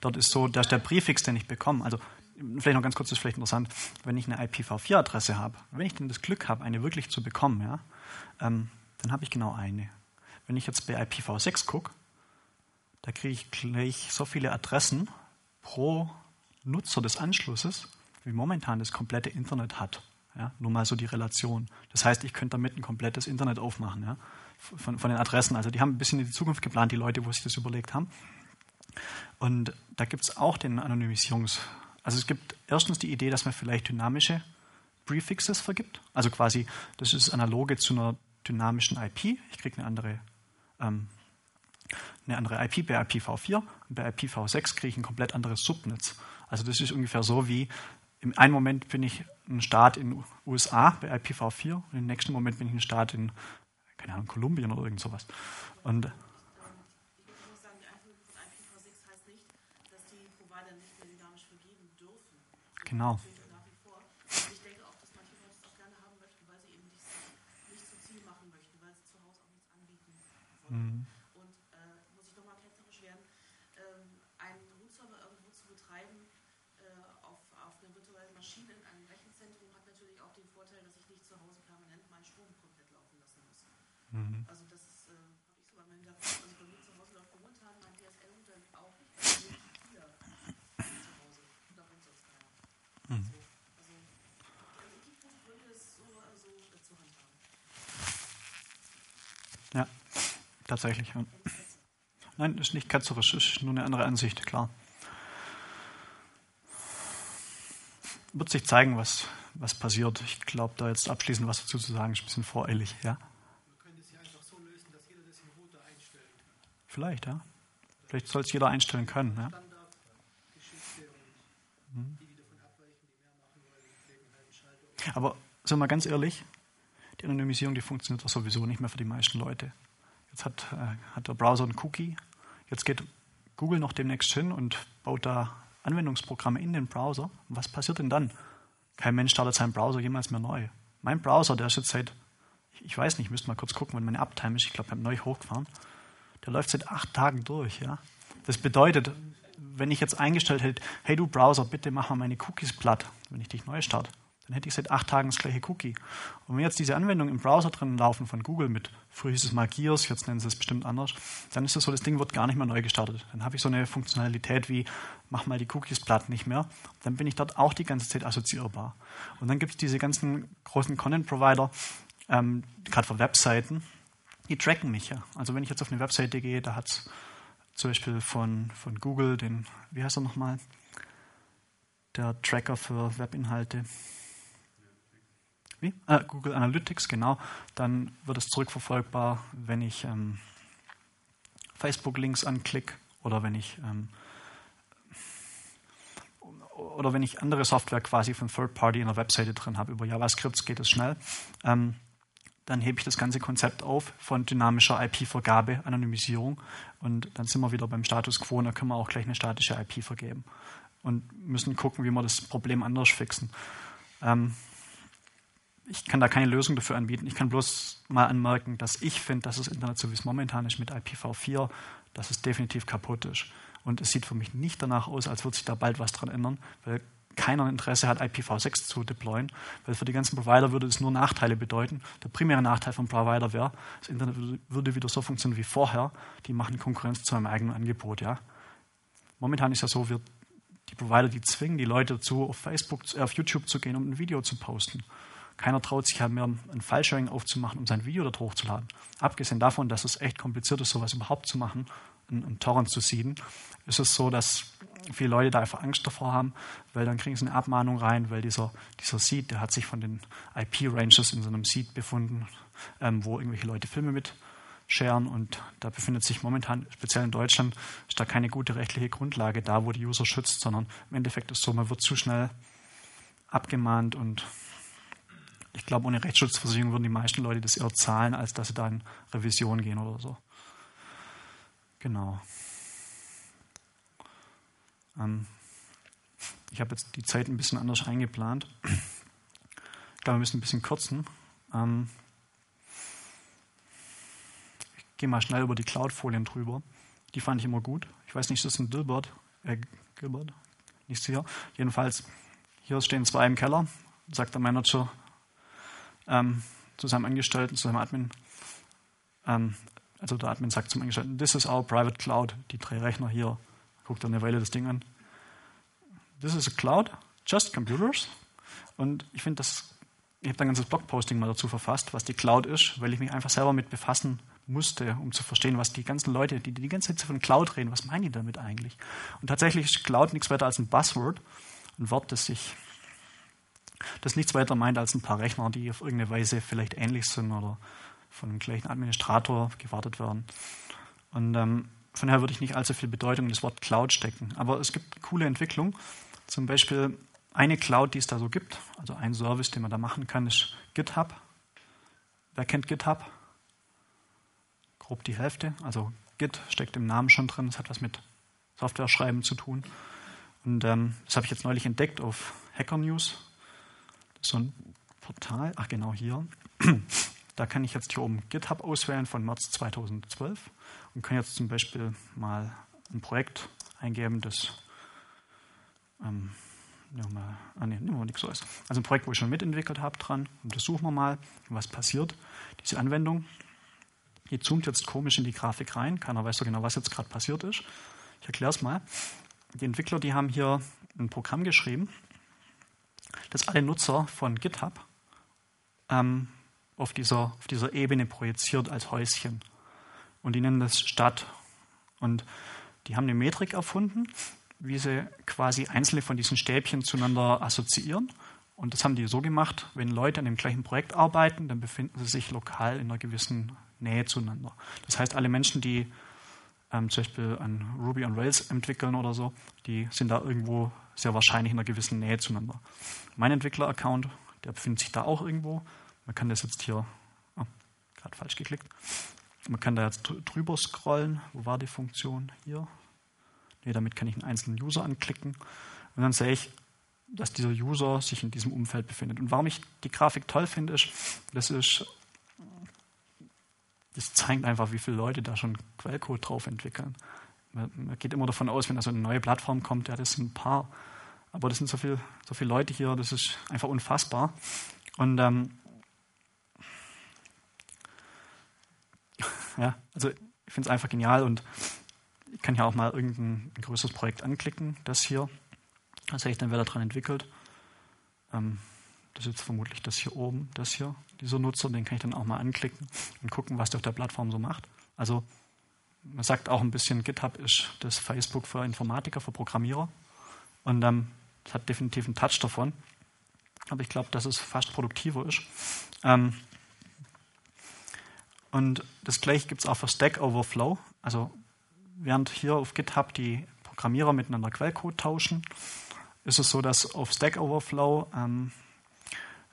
Dort ist so, dass der Präfix, den ich bekomme, also vielleicht noch ganz kurz, das ist vielleicht interessant, wenn ich eine IPv4-Adresse habe, wenn ich denn das Glück habe, eine wirklich zu bekommen, ja, ähm, dann habe ich genau eine. Wenn ich jetzt bei IPv6 gucke, da kriege ich gleich so viele Adressen pro Nutzer des Anschlusses, wie momentan das komplette Internet hat. Ja, nur mal so die Relation. Das heißt, ich könnte damit ein komplettes Internet aufmachen, ja, von, von den Adressen. Also die haben ein bisschen in die Zukunft geplant, die Leute, wo sich das überlegt haben. Und da gibt es auch den Anonymisierungs... Also es gibt erstens die Idee, dass man vielleicht dynamische Prefixes vergibt. Also quasi, das ist analoge zu einer dynamischen IP. Ich kriege eine andere, ähm, eine andere IP bei IPv4 und bei IPv6 kriege ich ein komplett anderes Subnetz. Also das ist ungefähr so wie, im einen Moment bin ich ein Staat in USA bei IPv4 und im nächsten Moment bin ich ein Staat in, keine Ahnung, Kolumbien oder irgend sowas. Und Ich würde nur sagen, die Einführung von IPv6 heißt nicht, dass die Provider nicht mehr dynamisch vergeben dürfen. Das Genau. natürlich nach wie vor. Und ich denke auch, dass manche Leute es auch gerne haben möchten, weil sie eben nicht, nicht zum Ziel machen möchten, weil sie zu Hause auch nichts anbieten wollen. Und äh, muss ich nochmal ketzerisch werden, ähm, einen Root-Server irgendwo zu betreiben äh, auf, auf einer virtuellen Maschine in einem Rechenzentrum hat natürlich auch den Vorteil, dass ich nicht zu Hause permanent meinen Strom komplett laufen lassen muss. Also das ist, äh, habe ich so bei meinem ganzen, also bei mir zu Hause läuft momentan mein DSL-Router auch nicht, weil ich hier zu Hause und da wohnt sonst keiner. So, also, also es gibt gute Gründe, es so, so äh, zu handhaben. ja, tatsächlich. Nein, ist nicht ketzerisch, ist nur eine andere Ansicht, klar. Wird sich zeigen, was, was passiert. Ich glaube, da jetzt abschließend was dazu zu sagen, ist ein bisschen voreilig, ja. Einfach so lösen, dass jeder das im Router einstellen kann. Vielleicht, ja. Vielleicht soll es jeder einstellen können, ja. Um. Aber sind wir ganz ehrlich, die Anonymisierung, die funktioniert doch sowieso nicht mehr für die meisten Leute. Jetzt hat, äh, hat der Browser einen Cookie. Jetzt geht Google noch demnächst hin und baut da Anwendungsprogramme in den Browser. Was passiert denn dann? Kein Mensch startet seinen Browser jemals mehr neu. Mein Browser, der ist jetzt seit, ich weiß nicht, müsste mal kurz gucken, wann meine Uptime ist. Ich glaube, ich habe neu hochgefahren. Der läuft seit acht Tagen durch. Ja? Das bedeutet, wenn ich jetzt eingestellt hätte, hey du Browser, bitte mach mal meine Cookies platt, wenn ich dich neu starte, dann hätte ich seit acht Tagen das gleiche Cookie. Und wenn jetzt diese Anwendungen im Browser drin laufen von Google mit, früher hieß es mal Gears, jetzt nennen sie es bestimmt anders, dann ist es so, das Ding wird gar nicht mehr neu gestartet. Dann habe ich so eine Funktionalität wie, mach mal die Cookies platt nicht mehr. Dann bin ich dort auch die ganze Zeit assoziierbar. Und dann gibt es diese ganzen großen Content-Provider, ähm, gerade für Webseiten, die tracken mich ja. Also wenn ich jetzt auf eine Webseite gehe, da hat es zum Beispiel von, von Google den, wie heißt er nochmal? Der Tracker für Webinhalte. Wie? Äh, Google Analytics, genau. Dann wird es zurückverfolgbar, wenn ich ähm, Facebook-Links anklicke oder wenn ich ähm, oder wenn ich andere Software quasi von Third Party in der Webseite drin habe. Über JavaScript geht es schnell. Ähm, dann hebe ich das ganze Konzept auf von dynamischer IP-Vergabe, Anonymisierung und dann sind wir wieder beim Status Quo und da können wir auch gleich eine statische IP vergeben und müssen gucken, wie wir das Problem anders fixen. Ähm, ich kann da keine Lösung dafür anbieten. Ich kann bloß mal anmerken, dass ich finde, dass das Internet, so wie es momentan ist mit IPv4, dass es definitiv kaputt ist. Und es sieht für mich nicht danach aus, als würde sich da bald was dran ändern, weil keiner Interesse hat, IPv6 zu deployen, weil für die ganzen Provider würde es nur Nachteile bedeuten. Der primäre Nachteil vom Provider wäre, das Internet würde wieder so funktionieren wie vorher. Die machen Konkurrenz zu einem eigenen Angebot. Ja. Momentan ist ja so, wir, die Provider, die zwingen die Leute dazu, auf Facebook, äh, auf YouTube zu gehen, um ein Video zu posten. Keiner traut sich ja mehr, ein File-Sharing aufzumachen, um sein Video dort hochzuladen. Abgesehen davon, dass es echt kompliziert ist, sowas überhaupt zu machen, einen Torrent zu sieden, ist es so, dass viele Leute da einfach Angst davor haben, weil dann kriegen sie eine Abmahnung rein, weil dieser, dieser Seed, der hat sich von den IP-Ranges in so einem Seed befunden, ähm, wo irgendwelche Leute Filme mit sharen und da befindet sich momentan, speziell in Deutschland, ist da keine gute rechtliche Grundlage da, wo die User schützt, sondern im Endeffekt ist so, man wird zu schnell abgemahnt und ich glaube, ohne Rechtsschutzversicherung würden die meisten Leute das eher zahlen, als dass sie da in Revision gehen oder so. Genau. Ähm, ich habe jetzt die Zeit ein bisschen anders eingeplant. Ich glaube, wir müssen ein bisschen kürzen. Ähm, ich gehe mal schnell über die Cloud-Folien drüber. Die fand ich immer gut. Ich weiß nicht, ist das ein Dilbert? Äh, Gilbert? Nicht sicher. Jedenfalls, hier stehen zwei im Keller, sagt der Manager ähm, zu seinem Angestellten, zu seinem Admin. Ähm, also der Admin sagt zum Angestellten, this is our private cloud, die drei Rechner hier. Guckt er eine Weile das Ding an. This is a cloud, just computers. Und ich finde das, ich habe da ein ganzes Blogposting mal dazu verfasst, was die Cloud ist, weil ich mich einfach selber mit befassen musste, um zu verstehen, was die ganzen Leute, die die ganze Zeit von Cloud reden, was meinen die damit eigentlich? Und tatsächlich ist Cloud nichts weiter als ein Buzzword, ein Wort, das sich das nichts weiter meint als ein paar Rechner, die auf irgendeine Weise vielleicht ähnlich sind oder von dem gleichen Administrator gewartet werden. Und ähm, von daher würde ich nicht allzu viel Bedeutung in das Wort Cloud stecken. Aber es gibt coole Entwicklungen. Zum Beispiel eine Cloud, die es da so gibt, also ein Service, den man da machen kann, ist GitHub. Wer kennt GitHub? Grob die Hälfte. Also Git steckt im Namen schon drin. Es hat was mit Software schreiben zu tun. Und ähm, das habe ich jetzt neulich entdeckt auf Hacker News. Ist so ein Portal. Ach genau hier. Da kann ich jetzt hier oben GitHub auswählen von März 2012 und kann jetzt zum Beispiel mal ein Projekt eingeben, das ähm, nehmen wir, ah, nee, nehmen wir nichts aus. Also ein Projekt, wo ich schon mitentwickelt habe dran. Und das suchen wir mal, was passiert. Diese Anwendung, die zoomt jetzt komisch in die Grafik rein. Keiner weiß so genau, was jetzt gerade passiert ist. Ich erkläre es mal. Die Entwickler, die haben hier ein Programm geschrieben, das alle Nutzer von GitHub ähm, auf dieser, auf dieser Ebene projiziert als Häuschen. Und die nennen das Stadt. Und die haben eine Metrik erfunden, wie sie quasi einzelne von diesen Stäbchen zueinander assoziieren. Und das haben die so gemacht, wenn Leute an dem gleichen Projekt arbeiten, dann befinden sie sich lokal in einer gewissen Nähe zueinander. Das heißt, alle Menschen, die ähm, zum Beispiel an Ruby on Rails entwickeln oder so, die sind da irgendwo sehr wahrscheinlich in einer gewissen Nähe zueinander. Mein Entwickler-Account, der befindet sich da auch irgendwo. Man kann das jetzt hier, oh, gerade falsch geklickt, man kann da jetzt drüber scrollen. Wo war die Funktion? Hier. Nee, damit kann ich einen einzelnen User anklicken und dann sehe ich, dass dieser User sich in diesem Umfeld befindet. Und warum ich die Grafik toll finde, ist, das ist, das zeigt einfach, wie viele Leute da schon Quellcode drauf entwickeln. Man, geht immer davon aus, wenn da so eine neue Plattform kommt, ja, das sind ein paar. Aber das sind so viele so viel Leute hier, das ist einfach unfassbar. Und ähm, ja, also ich finde es einfach genial und ich kann hier auch mal irgendein größeres Projekt anklicken, das hier. Da sehe ich dann, wer daran entwickelt. Ähm, das ist jetzt vermutlich das hier oben, das hier, dieser Nutzer, den kann ich dann auch mal anklicken und gucken, was der auf der Plattform so macht. Also man sagt auch ein bisschen, GitHub ist das Facebook für Informatiker, für Programmierer. Und ähm, das hat definitiv einen Touch davon. Aber ich glaube, dass es fast produktiver ist. Ähm, und das gleiche gibt es auch für Stack Overflow. Also während hier auf GitHub die Programmierer miteinander Quellcode tauschen, ist es so, dass auf Stack Overflow ähm,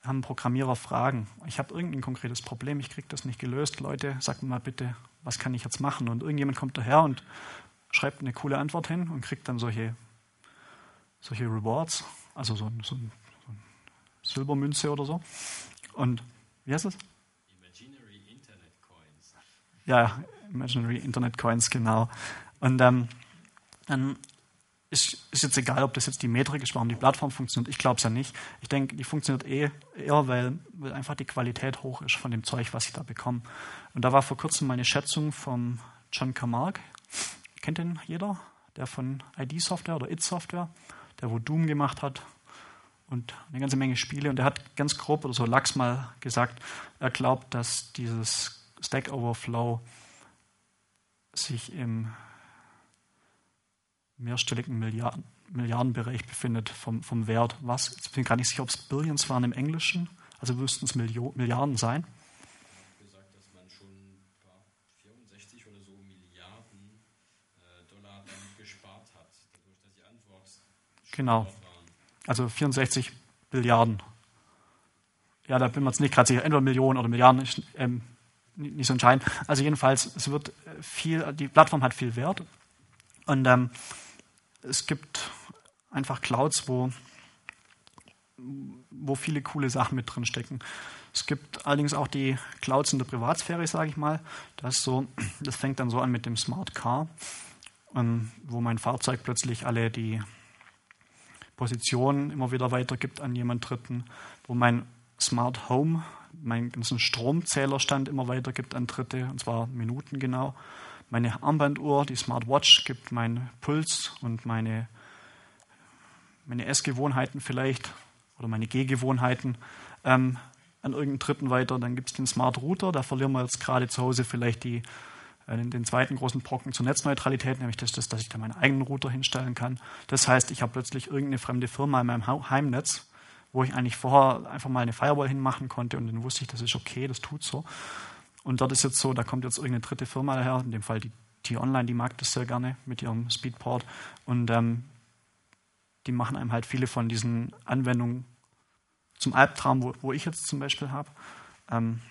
haben Programmierer Fragen. Ich habe irgendein konkretes Problem, ich kriege das nicht gelöst. Leute, sagt mir mal bitte, was kann ich jetzt machen? Und irgendjemand kommt daher und schreibt eine coole Antwort hin und kriegt dann solche, solche Rewards, also so, so, so eine Silbermünze oder so. Und wie heißt das? Imaginary Internet Coins. Ja, Imaginary Internet Coins, genau. Und ähm, dann ist, ist jetzt egal, ob das jetzt die Metrik ist, warum die Plattform funktioniert. Ich glaube es ja nicht. Ich denke, die funktioniert eh eher, weil, weil einfach die Qualität hoch ist von dem Zeug, was ich da bekomme. Und da war vor kurzem meine Schätzung vom John Camargue. Kennt den jeder? Der von ID Software oder It Software, der wo Doom gemacht hat und eine ganze Menge Spiele. Und er hat ganz grob oder so Lachs mal gesagt, er glaubt, dass dieses Stack Overflow sich im mehrstelligen Milliarden, Milliardenbereich befindet vom, vom Wert. Was? Jetzt bin ich gar nicht sicher, ob es Billions waren im Englischen. Also müssten es Millio Milliarden sein. gesagt, dass man schon ja, 64 oder so Milliarden Dollar damit gespart hat, dadurch, dass die Antworts Genau. Also 64 Billiarden. Ja, da bin man jetzt nicht gerade sicher. Entweder Millionen oder Milliarden ist ähm, nicht so entscheidend. Also jedenfalls, es wird viel, die Plattform hat viel Wert. Und ähm, es gibt einfach Clouds, wo, wo viele coole Sachen mit drin stecken. Es gibt allerdings auch die Clouds in der Privatsphäre, sage ich mal. Das, so, das fängt dann so an mit dem Smart Car, ähm, wo mein Fahrzeug plötzlich alle die Position immer wieder weitergibt an jemand Dritten, wo mein Smart Home, meinen ganzen Stromzählerstand immer weitergibt an Dritte, und zwar Minuten genau. Meine Armbanduhr, die Smartwatch, gibt meinen Puls und meine, meine Essgewohnheiten vielleicht oder meine Gehgewohnheiten ähm, an irgendeinen Dritten weiter. Dann gibt es den Smart Router, da verlieren wir jetzt gerade zu Hause vielleicht die, äh, den, den zweiten großen Brocken zur Netzneutralität, nämlich das, das, dass ich da meinen eigenen Router hinstellen kann. Das heißt, ich habe plötzlich irgendeine fremde Firma in meinem Heimnetz, wo ich eigentlich vorher einfach mal eine Firewall hinmachen konnte und dann wusste ich, das ist okay, das tut so. Und dort ist jetzt so, da kommt jetzt irgendeine dritte Firma daher, in dem Fall die T-Online, die mag das sehr gerne mit ihrem Speedport. Und ähm, die machen einem halt viele von diesen Anwendungen zum Albtraum, wo, wo ich jetzt zum Beispiel habe. Ähm,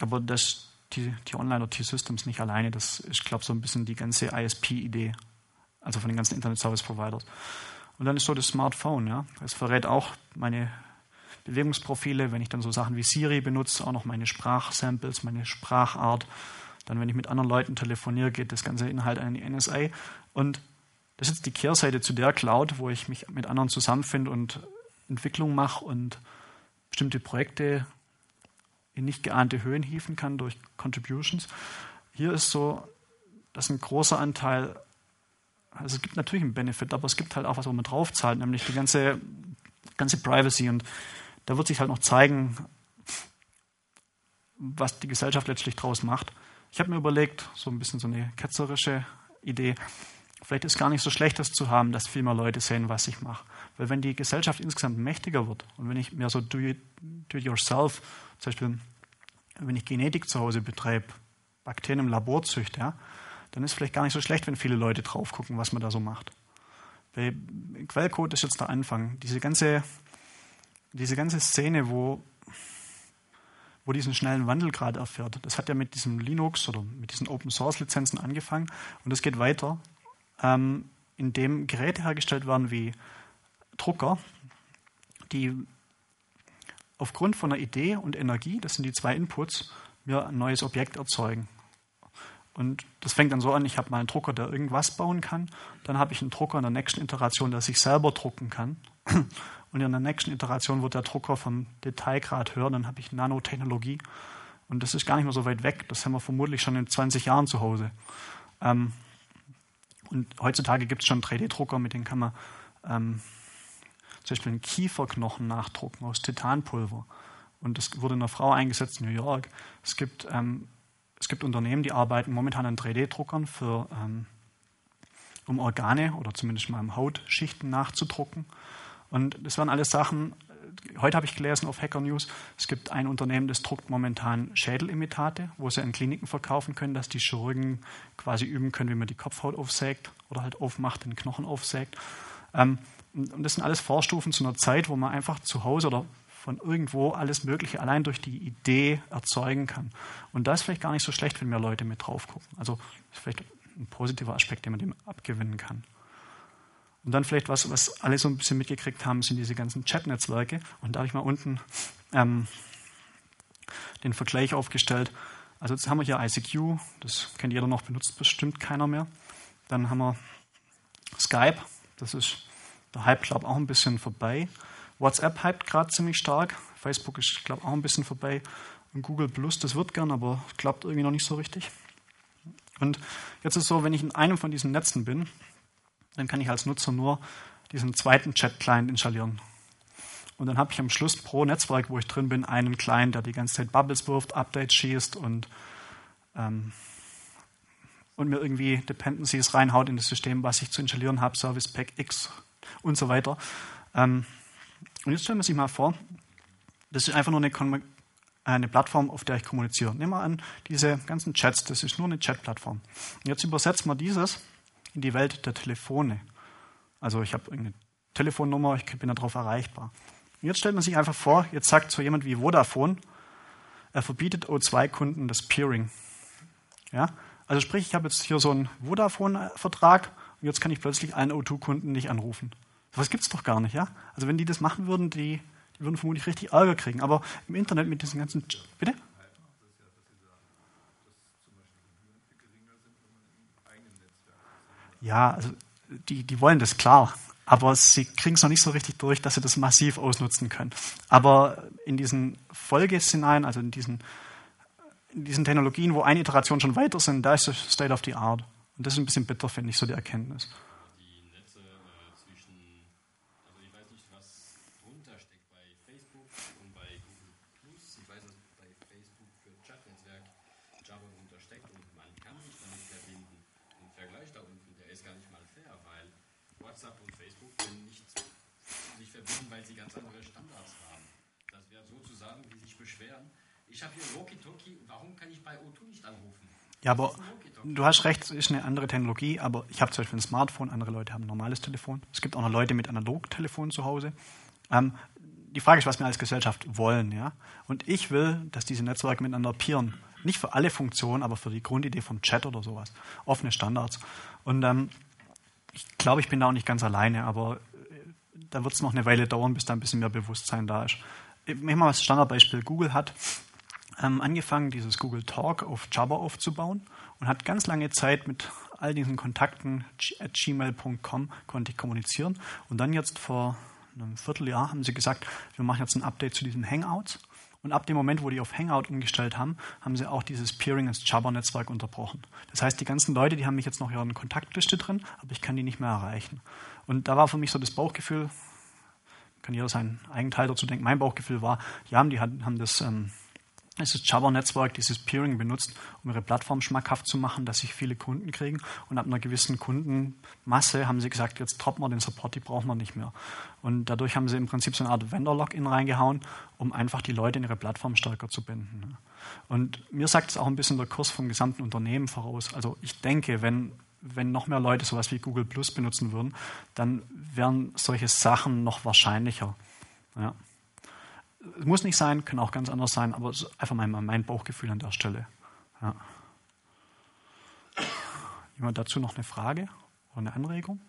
aber das die, die Online oder T-Systems nicht alleine, das ist, glaube ich, so ein bisschen die ganze ISP-Idee, also von den ganzen Internet-Service-Providers. Und dann ist so das Smartphone, ja. Das verrät auch meine Bewegungsprofile, wenn ich dann so Sachen wie Siri benutze, auch noch meine Sprachsamples, meine Sprachart. Dann, wenn ich mit anderen Leuten telefoniere, geht das ganze Inhalt an die NSA. Und das ist jetzt die Kehrseite zu der Cloud, wo ich mich mit anderen zusammenfinde und Entwicklung mache und bestimmte Projekte in nicht geahnte Höhen hieven kann durch Contributions. Hier ist so, dass ein großer Anteil, also es gibt natürlich einen Benefit, aber es gibt halt auch was, wo man draufzahlt, nämlich die ganze, ganze Privacy. Und da wird sich halt noch zeigen, was die Gesellschaft letztlich draus macht. Ich habe mir überlegt, so ein bisschen so eine ketzerische Idee, vielleicht ist gar nicht so schlecht, das zu haben, dass viel mehr Leute sehen, was ich mache. Weil wenn die Gesellschaft insgesamt mächtiger wird und wenn ich mehr so do it, do it yourself, zum Beispiel, wenn ich Genetik zu Hause betreibe, Bakterien im Labor züchte, ja, dann ist vielleicht gar nicht so schlecht, wenn viele Leute drauf gucken, was man da so macht. Weil Quellcode ist jetzt der Anfang. Diese ganze, diese ganze Szene, wo, wo diesen schnellen Wandel gerade erfährt, das hat ja mit diesem Linux oder mit diesen Open Source Lizenzen angefangen und das geht weiter. Ähm, in dem Geräte hergestellt werden wie Drucker, die aufgrund von einer Idee und Energie, das sind die zwei Inputs, mir ein neues Objekt erzeugen. Und das fängt dann so an, ich habe mal einen Drucker, der irgendwas bauen kann. Dann habe ich einen Drucker in der nächsten Iteration, der sich selber drucken kann. Und in der nächsten Iteration wird der Drucker vom Detailgrad höher. Dann habe ich Nanotechnologie. Und das ist gar nicht mehr so weit weg. Das haben wir vermutlich schon in 20 Jahren zu Hause. Ähm, und heutzutage gibt es schon 3D-Drucker, mit denen kann man ähm, zum Beispiel einen Kieferknochen nachdrucken aus Titanpulver. Und das wurde in einer Frau eingesetzt in New York. Es gibt ähm, es gibt Unternehmen, die arbeiten momentan an 3D-Druckern, für, ähm, um Organe oder zumindest mal Hautschichten nachzudrucken. Und das waren alles Sachen, äh, heute habe ich gelesen auf Hacker News, es gibt ein Unternehmen, das druckt momentan Schädelimitate, wo sie an Kliniken verkaufen können, dass die Chirurgen quasi üben können, wie man die Kopfhaut aufsägt oder halt aufmacht, den Knochen aufsägt. Ähm, und das sind alles Vorstufen zu einer Zeit, wo man einfach zu Hause oder von irgendwo alles Mögliche allein durch die Idee erzeugen kann. Und da ist vielleicht gar nicht so schlecht, wenn mehr Leute mit drauf gucken. Also ist vielleicht ein positiver Aspekt, den man dem abgewinnen kann. Und dann vielleicht was, was alle so ein bisschen mitgekriegt haben, sind diese ganzen Chat-Netzwerke. Und da habe ich mal unten ähm, den Vergleich aufgestellt. Also jetzt haben wir hier ICQ, das kennt jeder noch, benutzt bestimmt keiner mehr. Dann haben wir Skype, das ist der Hype, glaube ich, auch ein bisschen vorbei. WhatsApp hypt gerade ziemlich stark. Facebook ist, glaube ich, auch ein bisschen vorbei. Und Google Plus, das wird gern, aber klappt irgendwie noch nicht so richtig. Und jetzt ist es so, wenn ich in einem von diesen Netzen bin, dann kann ich als Nutzer nur diesen zweiten Chat-Client installieren. Und dann habe ich am Schluss pro Netzwerk, wo ich drin bin, einen Client, der die ganze Zeit Bubbles wirft, Updates schießt und, ähm, und mir irgendwie Dependencies reinhaut in das System, was ich zu installieren habe, Service Pack X und so weiter. Ähm, und jetzt stellen wir sich mal vor, das ist einfach nur eine, eine Plattform, auf der ich kommuniziere. Nehmen wir an, diese ganzen Chats, das ist nur eine Chat-Plattform. Jetzt übersetzen wir dieses in die Welt der Telefone. Also ich habe eine Telefonnummer, ich bin darauf erreichbar. Und jetzt stellt man sich einfach vor, jetzt sagt so jemand wie Vodafone, er verbietet O2-Kunden das Peering. Ja? Also sprich, ich habe jetzt hier so einen Vodafone-Vertrag und jetzt kann ich plötzlich einen O2-Kunden nicht anrufen. Was gibt es doch gar nicht, ja? Also wenn die das machen würden, die, die würden vermutlich richtig Ärger kriegen. Aber im Internet mit diesen ganzen. Bitte? Ja, also die, die wollen das klar, aber sie kriegen es noch nicht so richtig durch, dass sie das massiv ausnutzen können. Aber in diesen Folgeszenarien, also in diesen, in diesen Technologien, wo eine Iteration schon weiter sind, da ist es State of the Art. Und das ist ein bisschen bitter, finde ich, so die Erkenntnis. Ich habe hier Walkie-Talkie, warum kann ich bei O2 nicht anrufen? Ja, aber du hast recht, es ist eine andere Technologie, aber ich habe zum Beispiel ein Smartphone, andere Leute haben ein normales Telefon. Es gibt auch noch Leute mit Analogtelefon zu Hause. Ähm, die Frage ist, was wir als Gesellschaft wollen. Ja? Und ich will, dass diese Netzwerke miteinander peeren. Nicht für alle Funktionen, aber für die Grundidee vom Chat oder sowas. Offene Standards. Und ähm, ich glaube, ich bin da auch nicht ganz alleine, aber äh, da wird es noch eine Weile dauern, bis da ein bisschen mehr Bewusstsein da ist. Ich mache mal das Standardbeispiel. Google hat ähm, angefangen, dieses Google Talk auf Java aufzubauen und hat ganz lange Zeit mit all diesen Kontakten at gmail.com konnte ich kommunizieren. Und dann jetzt vor einem Vierteljahr haben sie gesagt, wir machen jetzt ein Update zu diesen Hangouts. Und ab dem Moment, wo die auf Hangout umgestellt haben, haben sie auch dieses Peering ins Jabber-Netzwerk unterbrochen. Das heißt, die ganzen Leute, die haben mich jetzt noch in ihrer Kontaktliste drin, aber ich kann die nicht mehr erreichen. Und da war für mich so das Bauchgefühl, kann jeder seinen eigenen Teil dazu denken, mein Bauchgefühl war, ja, die haben das ähm, dieses Java-Netzwerk, dieses Peering benutzt, um ihre Plattform schmackhaft zu machen, dass sich viele Kunden kriegen. Und ab einer gewissen Kundenmasse haben sie gesagt, jetzt droppen wir den Support, die brauchen wir nicht mehr. Und dadurch haben sie im Prinzip so eine Art Vendor-Login reingehauen, um einfach die Leute in ihre Plattform stärker zu binden. Und mir sagt es auch ein bisschen der Kurs vom gesamten Unternehmen voraus. Also ich denke, wenn, wenn noch mehr Leute sowas wie Google Plus benutzen würden, dann wären solche Sachen noch wahrscheinlicher. Ja muss nicht sein, kann auch ganz anders sein, aber es ist einfach mein, mein Bauchgefühl an der Stelle. Ja. Jemand dazu noch eine Frage oder eine Anregung?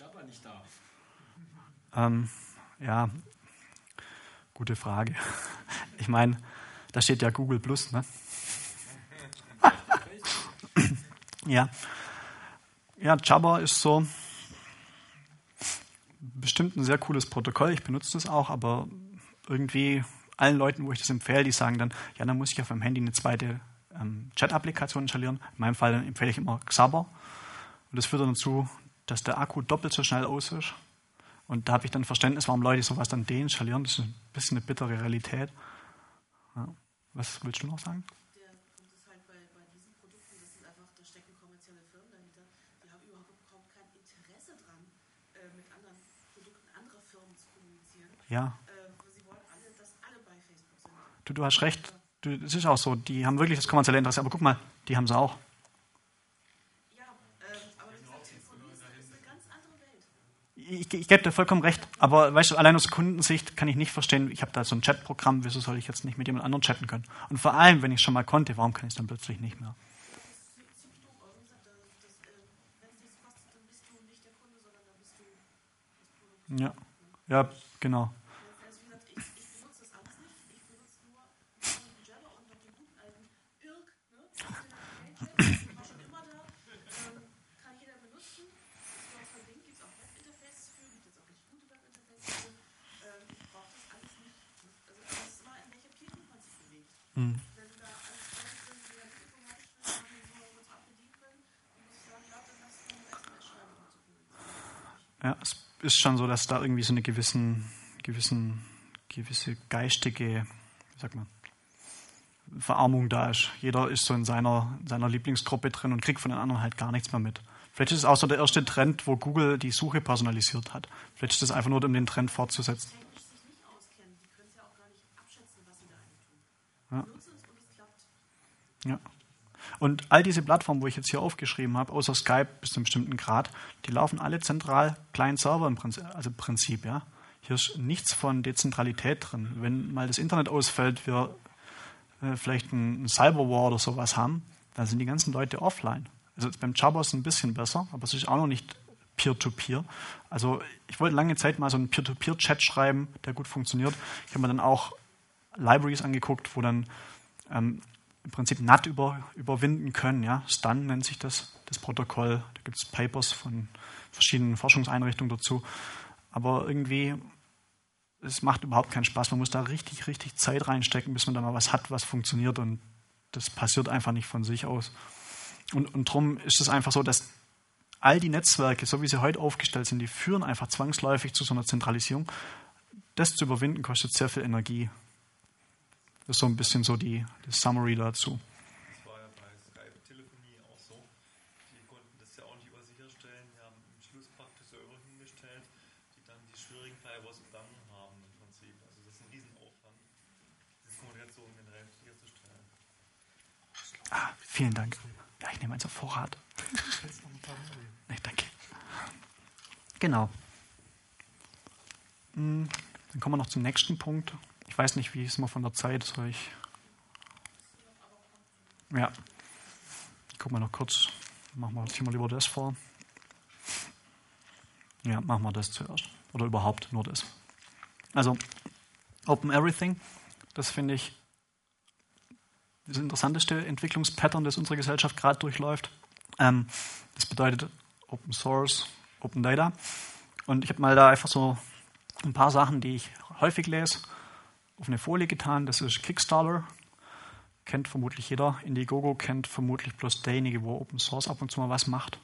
Jabba nicht da? Ähm, ja, gute Frage. Ich meine, da steht ja Google Plus, ne? ja. Ja, Jabba ist so bestimmt ein sehr cooles Protokoll. Ich benutze das auch, aber irgendwie allen Leuten, wo ich das empfehle, die sagen dann, ja, dann muss ich auf meinem Handy eine zweite ähm, Chat-Applikation installieren. In meinem Fall empfehle ich immer Xabber. Und das führt dann dazu, dass der Akku doppelt so schnell aus ist. Und da habe ich dann Verständnis, warum Leute sowas dann deinstallieren. Das ist ein bisschen eine bittere Realität. Ja. Was willst du noch sagen? Der Punkt ist halt bei, bei diesen Produkten, das sind einfach, da stecken kommerzielle Firmen dahinter, die haben überhaupt kein Interesse dran, äh, mit anderen Produkten anderer Firmen zu kommunizieren. Ja, Äh, sie wollen alle, dass alle bei Facebook sind. du, du hast recht. Es ist auch so, die haben wirklich das kommerzielle Interesse. Aber guck mal, die haben sie auch. Ja. Ich, ich gebe dir vollkommen recht, aber weißt du, allein aus Kundensicht kann ich nicht verstehen, ich habe da so ein Chatprogramm, wieso soll ich jetzt nicht mit jemand anderem chatten können? Und vor allem, wenn ich schon mal konnte, warum kann ich es dann plötzlich nicht mehr? Ziemlich doof, aber wie gesagt, das, das, äh, wenn es nichts kostet, dann bist du nicht der Kunde, sondern dann bist du das Produkt. Ja, ja genau. Also wie gesagt, ich, ich benutze das alles nicht. Ich benutze nur ähm, Jabba und noch den guten alten Irk. Ne? Der war schon immer da. Ähm, kann jeder benutzen. Ist auch von Ding. Gibt es auch Webinterfaces für. Gibt es auch richtig gute Webinterfaces für. Ähm, ich brauche das alles nicht. Also das ist mal in welcher Peer-Group man sich bewegt. Wenn du da alles Leute sind, die da informatisch sind, die so kurz abbedienen können, dann muss ich sagen, ja, dann lass uns eine SMS schreiben, um zu kommunizieren. Ja, es ist schon so, dass da irgendwie so eine gewissen, gewissen, gewisse geistige, wie sagt man, Verarmung da ist. Jeder ist so in seiner, in seiner Lieblingsgruppe drin und kriegt von den anderen halt gar nichts mehr mit. Vielleicht ist es auch so der erste Trend, wo Google die Suche personalisiert hat. Vielleicht ist es einfach nur, um den Trend fortzusetzen. technisch sich nicht auskennen, die können es ja auch gar nicht abschätzen, was sie da eigentlich tun. Ja. Die nutzen es und es klappt. Ja. Und all diese Plattformen, wo ich jetzt hier aufgeschrieben habe, außer Skype bis zu einem bestimmten Grad, die laufen alle zentral Client-Server im Prinzip, also Prinzip, ja. Hier ist nichts von Dezentralität drin. Wenn mal das Internet ausfällt, wir äh, vielleicht ein Cyberwar oder sowas haben, dann sind die ganzen Leute offline. Also beim es ein bisschen besser, aber es ist auch noch nicht Peer-to-Peer. Also ich wollte lange Zeit mal so einen Peer-to-Peer-Chat schreiben, der gut funktioniert. Ich habe mir dann auch Libraries angeguckt, wo dann ähm, im Prinzip NAT über, überwinden können. Ja? Stun nennt sich das, das Protokoll. Da gibt es Papers von verschiedenen Forschungseinrichtungen dazu. Aber irgendwie, es macht überhaupt keinen Spaß. Man muss da richtig, richtig Zeit reinstecken, bis man da mal was hat, was funktioniert. Und das passiert einfach nicht von sich aus. Und, und darum ist es einfach so, dass all die Netzwerke, so wie sie heute aufgestellt sind, die führen einfach zwangsläufig zu so einer Zentralisierung. Das zu überwinden kostet sehr viel Energie. Das ist so ein bisschen so die, die Summary dazu. Das war ja bei Skype-Telefonie auch so. Die konnten das ja auch nicht über sicherstellen. Die haben im Schluss praktisch Server hingestellt, die dann die schwierigen Firewalls umgangen haben im Prinzip. Also das ist ein Riesenaufwand, diese Kommunikation generell sicherzustellen. Ah, vielen Dank. Ja, ich nehme eins auf Vorrat. Nee, danke. Genau. Hm, Dann kommen wir noch zum nächsten Punkt. Weiß nicht, wie ist man von der Zeit, soll ich. Ja. Ich gucke mal noch kurz. Machen wir, ziehen lieber das vor. Ja, machen wir das zuerst. Oder überhaupt nur das. Also, Open Everything, das finde ich das interessanteste Entwicklungspattern, das unsere Gesellschaft gerade durchläuft. Ähm, das bedeutet Open Source, Open Data. Und ich habe mal da einfach so ein paar Sachen, die ich häufig lese, auf eine Folie getan. Das ist Kickstarter. Kennt vermutlich jeder. Indiegogo kennt vermutlich bloß derjenige, wo Open Source ab und zu mal was macht.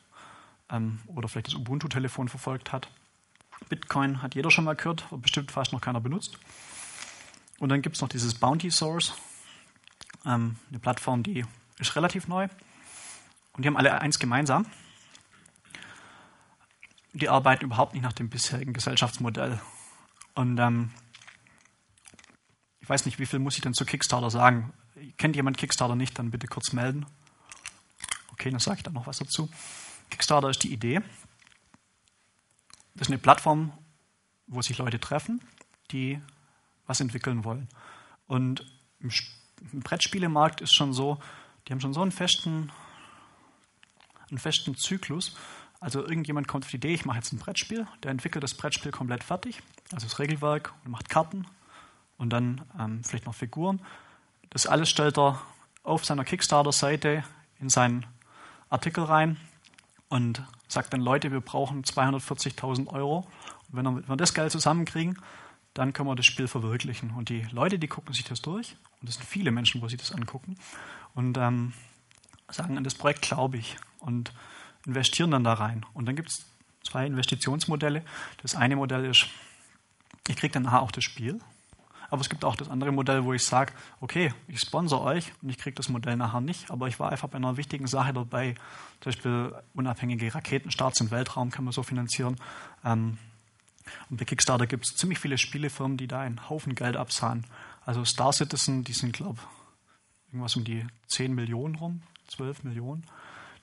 Ähm, oder vielleicht das Ubuntu-Telefon verfolgt hat. Bitcoin hat jeder schon mal gehört, aber bestimmt fast noch keiner benutzt. Und dann gibt es noch dieses Bounty Source. Ähm, eine Plattform, die ist relativ neu. Und die haben alle eins gemeinsam. Die arbeiten überhaupt nicht nach dem bisherigen Gesellschaftsmodell. Und ähm, ich weiß nicht, wie viel muss ich denn zu Kickstarter sagen? Kennt jemand Kickstarter nicht, dann bitte kurz melden. Okay, dann sage ich da noch was dazu. Kickstarter ist die Idee. Das ist eine Plattform, wo sich Leute treffen, die was entwickeln wollen. Und im, im Brettspielemarkt ist schon so, die haben schon so einen festen, einen festen Zyklus. Also irgendjemand kommt auf die Idee, ich mache jetzt ein Brettspiel, der entwickelt das Brettspiel komplett fertig, also das Regelwerk, und macht Karten und dann ähm, vielleicht noch Figuren. Das alles stellt er auf seiner Kickstarter-Seite in seinen Artikel rein und sagt dann, Leute, wir brauchen 240.000 Euro. Und wenn wir das Geld zusammenkriegen, dann können wir das Spiel verwirklichen. Und die Leute, die gucken sich das durch, und es sind viele Menschen, wo sie das angucken, und ähm, sagen, an das Projekt glaube ich und investieren dann da rein. Und dann gibt es zwei Investitionsmodelle. Das eine Modell ist, ich kriege dann nachher auch das Spiel. Aber es gibt auch das andere Modell, wo ich sage, okay, ich sponsor euch und ich kriege das Modell nachher nicht, aber ich war einfach bei einer wichtigen Sache dabei. Zum Beispiel unabhängige Raketenstarts im Weltraum kann man so finanzieren. Ähm, und bei Kickstarter gibt es ziemlich viele Spielefirmen, die da einen Haufen Geld absahen. Also Star Citizen, die sind, glaube ich, irgendwas um die 10 Millionen rum, 12 Millionen.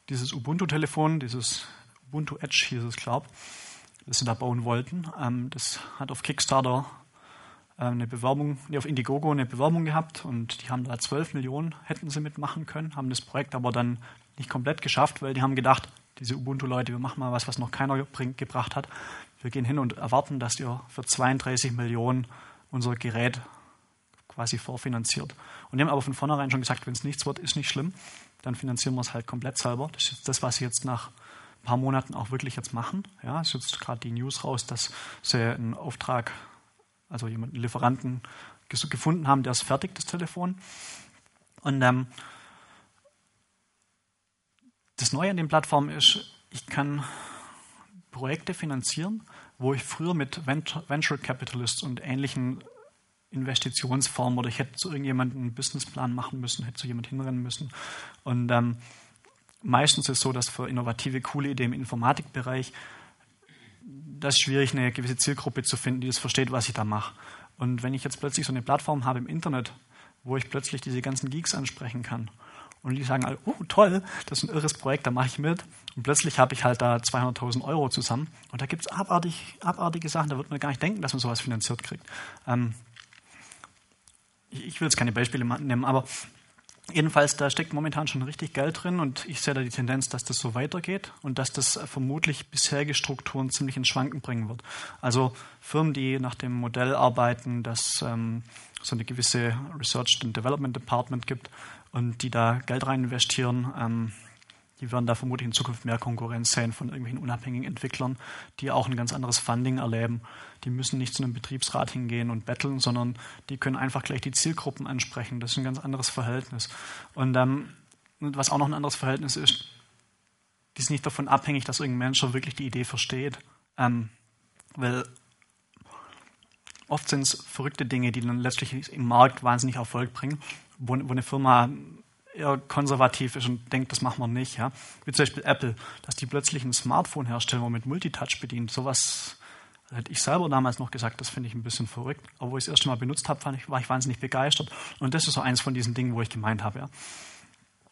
Dieses Ubuntu-Telefon, dieses Ubuntu Edge hieß es, glaube ich, das sie da bauen wollten, ähm, das hat auf Kickstarter eine Bewerbung, nee, auf Indiegogo eine Bewerbung gehabt und die haben da 12 Millionen, hätten sie mitmachen können, haben das Projekt aber dann nicht komplett geschafft, weil die haben gedacht, diese Ubuntu-Leute, wir machen mal was, was noch keiner bring, gebracht hat. Wir gehen hin und erwarten, dass ihr für 32 Millionen unser Gerät quasi vorfinanziert. Und die haben aber von vornherein schon gesagt, wenn es nichts wird, ist nicht schlimm, dann finanzieren wir es halt komplett selber. Das ist das, was sie jetzt nach ein paar Monaten auch wirklich jetzt machen. Ja, es ist jetzt gerade die News raus, dass sie einen Auftrag, also jemanden, Lieferanten gefunden haben, der ist fertig, das Telefon. Und ähm, das Neue an den Plattformen ist, ich kann Projekte finanzieren, wo ich früher mit Venture Capitalists und ähnlichen Investitionsform oder ich hätte zu irgendjemandem einen Businessplan machen müssen, hätte zu jemand hinrennen müssen. Und ähm, meistens ist es so, dass für innovative, coole Ideen im Informatikbereich das ist schwierig, eine gewisse Zielgruppe zu finden, die das versteht, was ich da mache. Und wenn ich jetzt plötzlich so eine Plattform habe im Internet, wo ich plötzlich diese ganzen Geeks ansprechen kann und die sagen, oh toll, das ist ein irres Projekt, da mache ich mit. Und plötzlich habe ich halt da 200.000 Euro zusammen und da gibt es abartig, abartige Sachen, da wird man gar nicht denken, dass man sowas finanziert kriegt. Ähm, ich will jetzt keine Beispiele nehmen, aber jedenfalls, da steckt momentan schon richtig Geld drin und ich sehe da die Tendenz, dass das so weitergeht und dass das vermutlich bisherige Strukturen ziemlich ins Schwanken bringen wird. Also Firmen, die nach dem Modell arbeiten, dass ähm, so eine gewisse Research and Development Department gibt und die da Geld rein investieren, ähm, die werden da vermutlich in Zukunft mehr Konkurrenz sehen von irgendwelchen unabhängigen Entwicklern, die auch ein ganz anderes Funding erleben. Die müssen nicht zu einem Betriebsrat hingehen und betteln, sondern die können einfach gleich die Zielgruppen ansprechen. Das ist ein ganz anderes Verhältnis. Und ähm, was auch noch ein anderes Verhältnis ist, die ist nicht davon abhängig, dass irgendein Mensch wirklich die Idee versteht. Ähm, weil oft sind es verrückte Dinge, die dann letztlich im Markt wahnsinnig Erfolg bringen, wo, wo eine Firma eher konservativ ist und denkt, das machen wir nicht. Ja? Wie zum Beispiel Apple, dass die plötzlich ein Smartphone herstellen, wo man mit Multitouch bedient. Sowas hätte ich selber damals noch gesagt, das finde ich ein bisschen verrückt. Aber wo ich es erst mal benutzt habe, war ich, wahnsinnig begeistert. Und das ist so eins von diesen Dingen, wo ich gemeint habe. Ja.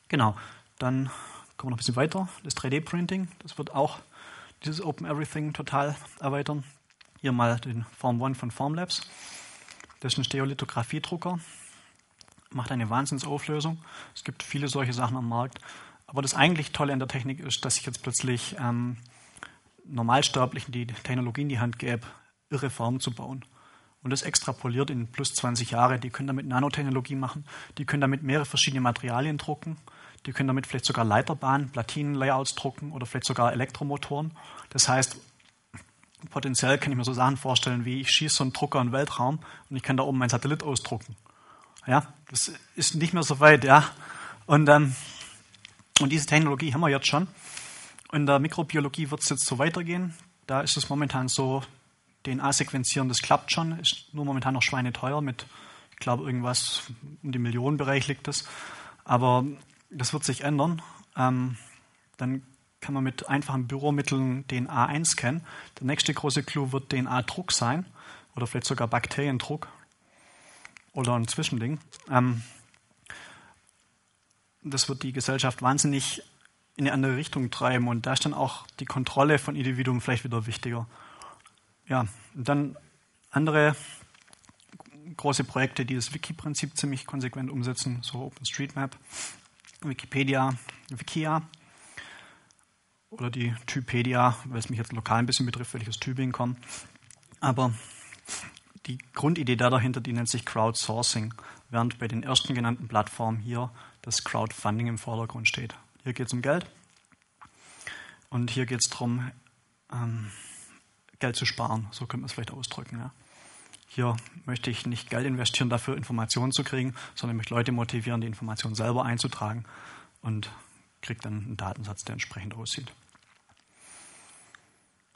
Genau, dann kommen wir noch ein bisschen weiter. Das 3D-Printing, das wird auch dieses Open Everything total erweitern. Hier mal den Form 1 von Formlabs. Das ist ein Stereolithographiedrucker macht eine Wahnsinnsauflösung. Es gibt viele solche Sachen am Markt. Aber das eigentlich Tolle an der Technik ist, dass ich jetzt plötzlich ähm, Normalsterblichen die Technologie in die Hand gäbe, irre Formen zu bauen. Und das extrapoliert in plus 20 Jahre. Die können damit Nanotechnologie machen, die können damit mehrere verschiedene Materialien drucken, die können damit vielleicht sogar Leiterbahnen, Platinenlayouts drucken oder vielleicht sogar Elektromotoren. Das heißt, potenziell kann ich mir so Sachen vorstellen, wie ich schieße so einen Drucker in den Weltraum und ich kann da oben meinen Satellit ausdrucken. Ja, das ist nicht mehr so weit, ja. Und, ähm, und diese Technologie haben wir jetzt schon. In der Mikrobiologie wird es jetzt so weitergehen. Da ist es momentan so, DNA-Sequenzieren, das klappt schon, ist nur momentan noch schweineteuer mit, ich glaube, irgendwas um die Millionenbereich liegt das. Aber das wird sich ändern. Ähm, dann kann man mit einfachen Büromitteln DNA einscannen. Der nächste große Clou wird DNA-Druck sein oder vielleicht sogar Bakteriendruck oder ein Zwischending. Ähm, das wird die Gesellschaft wahnsinnig in eine andere Richtung treiben und da ist dann auch die Kontrolle von Individuen vielleicht wieder wichtiger. Ja, und dann andere große Projekte, die das Wiki-Prinzip ziemlich konsequent umsetzen, so OpenStreetMap, Wikipedia, Wikia. oder die Typedia, weil es mich jetzt lokal ein bisschen betrifft, weil ich aus Tübingen komme. Aber die Grundidee da dahinter, die nennt sich Crowdsourcing, während bei den ersten genannten Plattformen hier das Crowdfunding im Vordergrund steht. Hier geht es um Geld und hier geht es darum, ähm, Geld zu sparen, so könnte man es vielleicht ausdrücken. Ja. Hier möchte ich nicht Geld investieren, dafür Informationen zu kriegen, sondern möchte Leute motivieren, die Informationen selber einzutragen und kriege dann einen Datensatz, der entsprechend aussieht.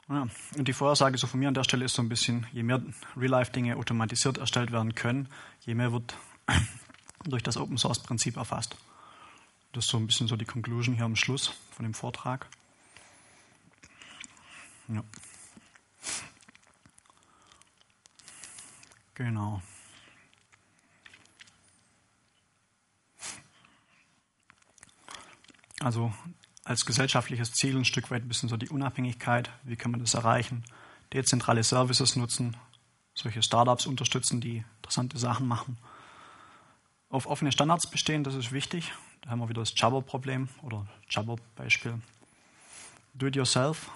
Ja, und die Vorhersage so von mir an der Stelle ist so ein bisschen, je mehr Real-Life-Dinge automatisiert erstellt werden können, je mehr wird durch das Open-Source-Prinzip erfasst. Das ist so ein bisschen so die Conclusion hier am Schluss von dem Vortrag. Ja. Genau. Also als gesellschaftliches Ziel ein Stück weit ein bisschen so die Unabhängigkeit. Wie kann man das erreichen? Dezentrale Services nutzen, solche Startups unterstützen, die interessante Sachen machen. Auf offene Standards bestehen, das ist wichtig. Da haben wir wieder das Jabber-Problem oder Jabber-Beispiel. Do it yourself,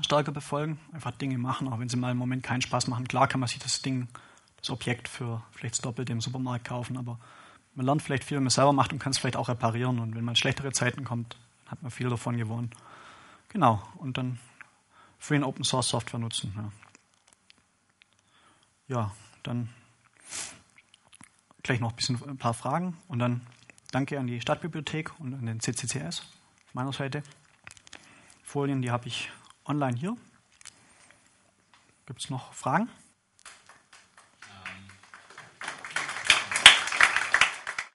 stärker befolgen, einfach Dinge machen, auch wenn sie mal im Moment keinen Spaß machen. Klar kann man sich das Ding, das Objekt für vielleicht das Doppelte im Supermarkt kaufen, aber man lernt vielleicht viel, wenn man selber macht und kann es vielleicht auch reparieren. Und wenn mal schlechtere Zeiten kommt, hat man viel davon gewonnen. Genau, und dann Free und Open Source Software nutzen. Ja, ja dann gleich noch ein, bisschen, ein paar Fragen und dann danke an die Stadtbibliothek und an den CCCS meiner Seite. Folien, die habe ich online hier. Gibt es noch Fragen?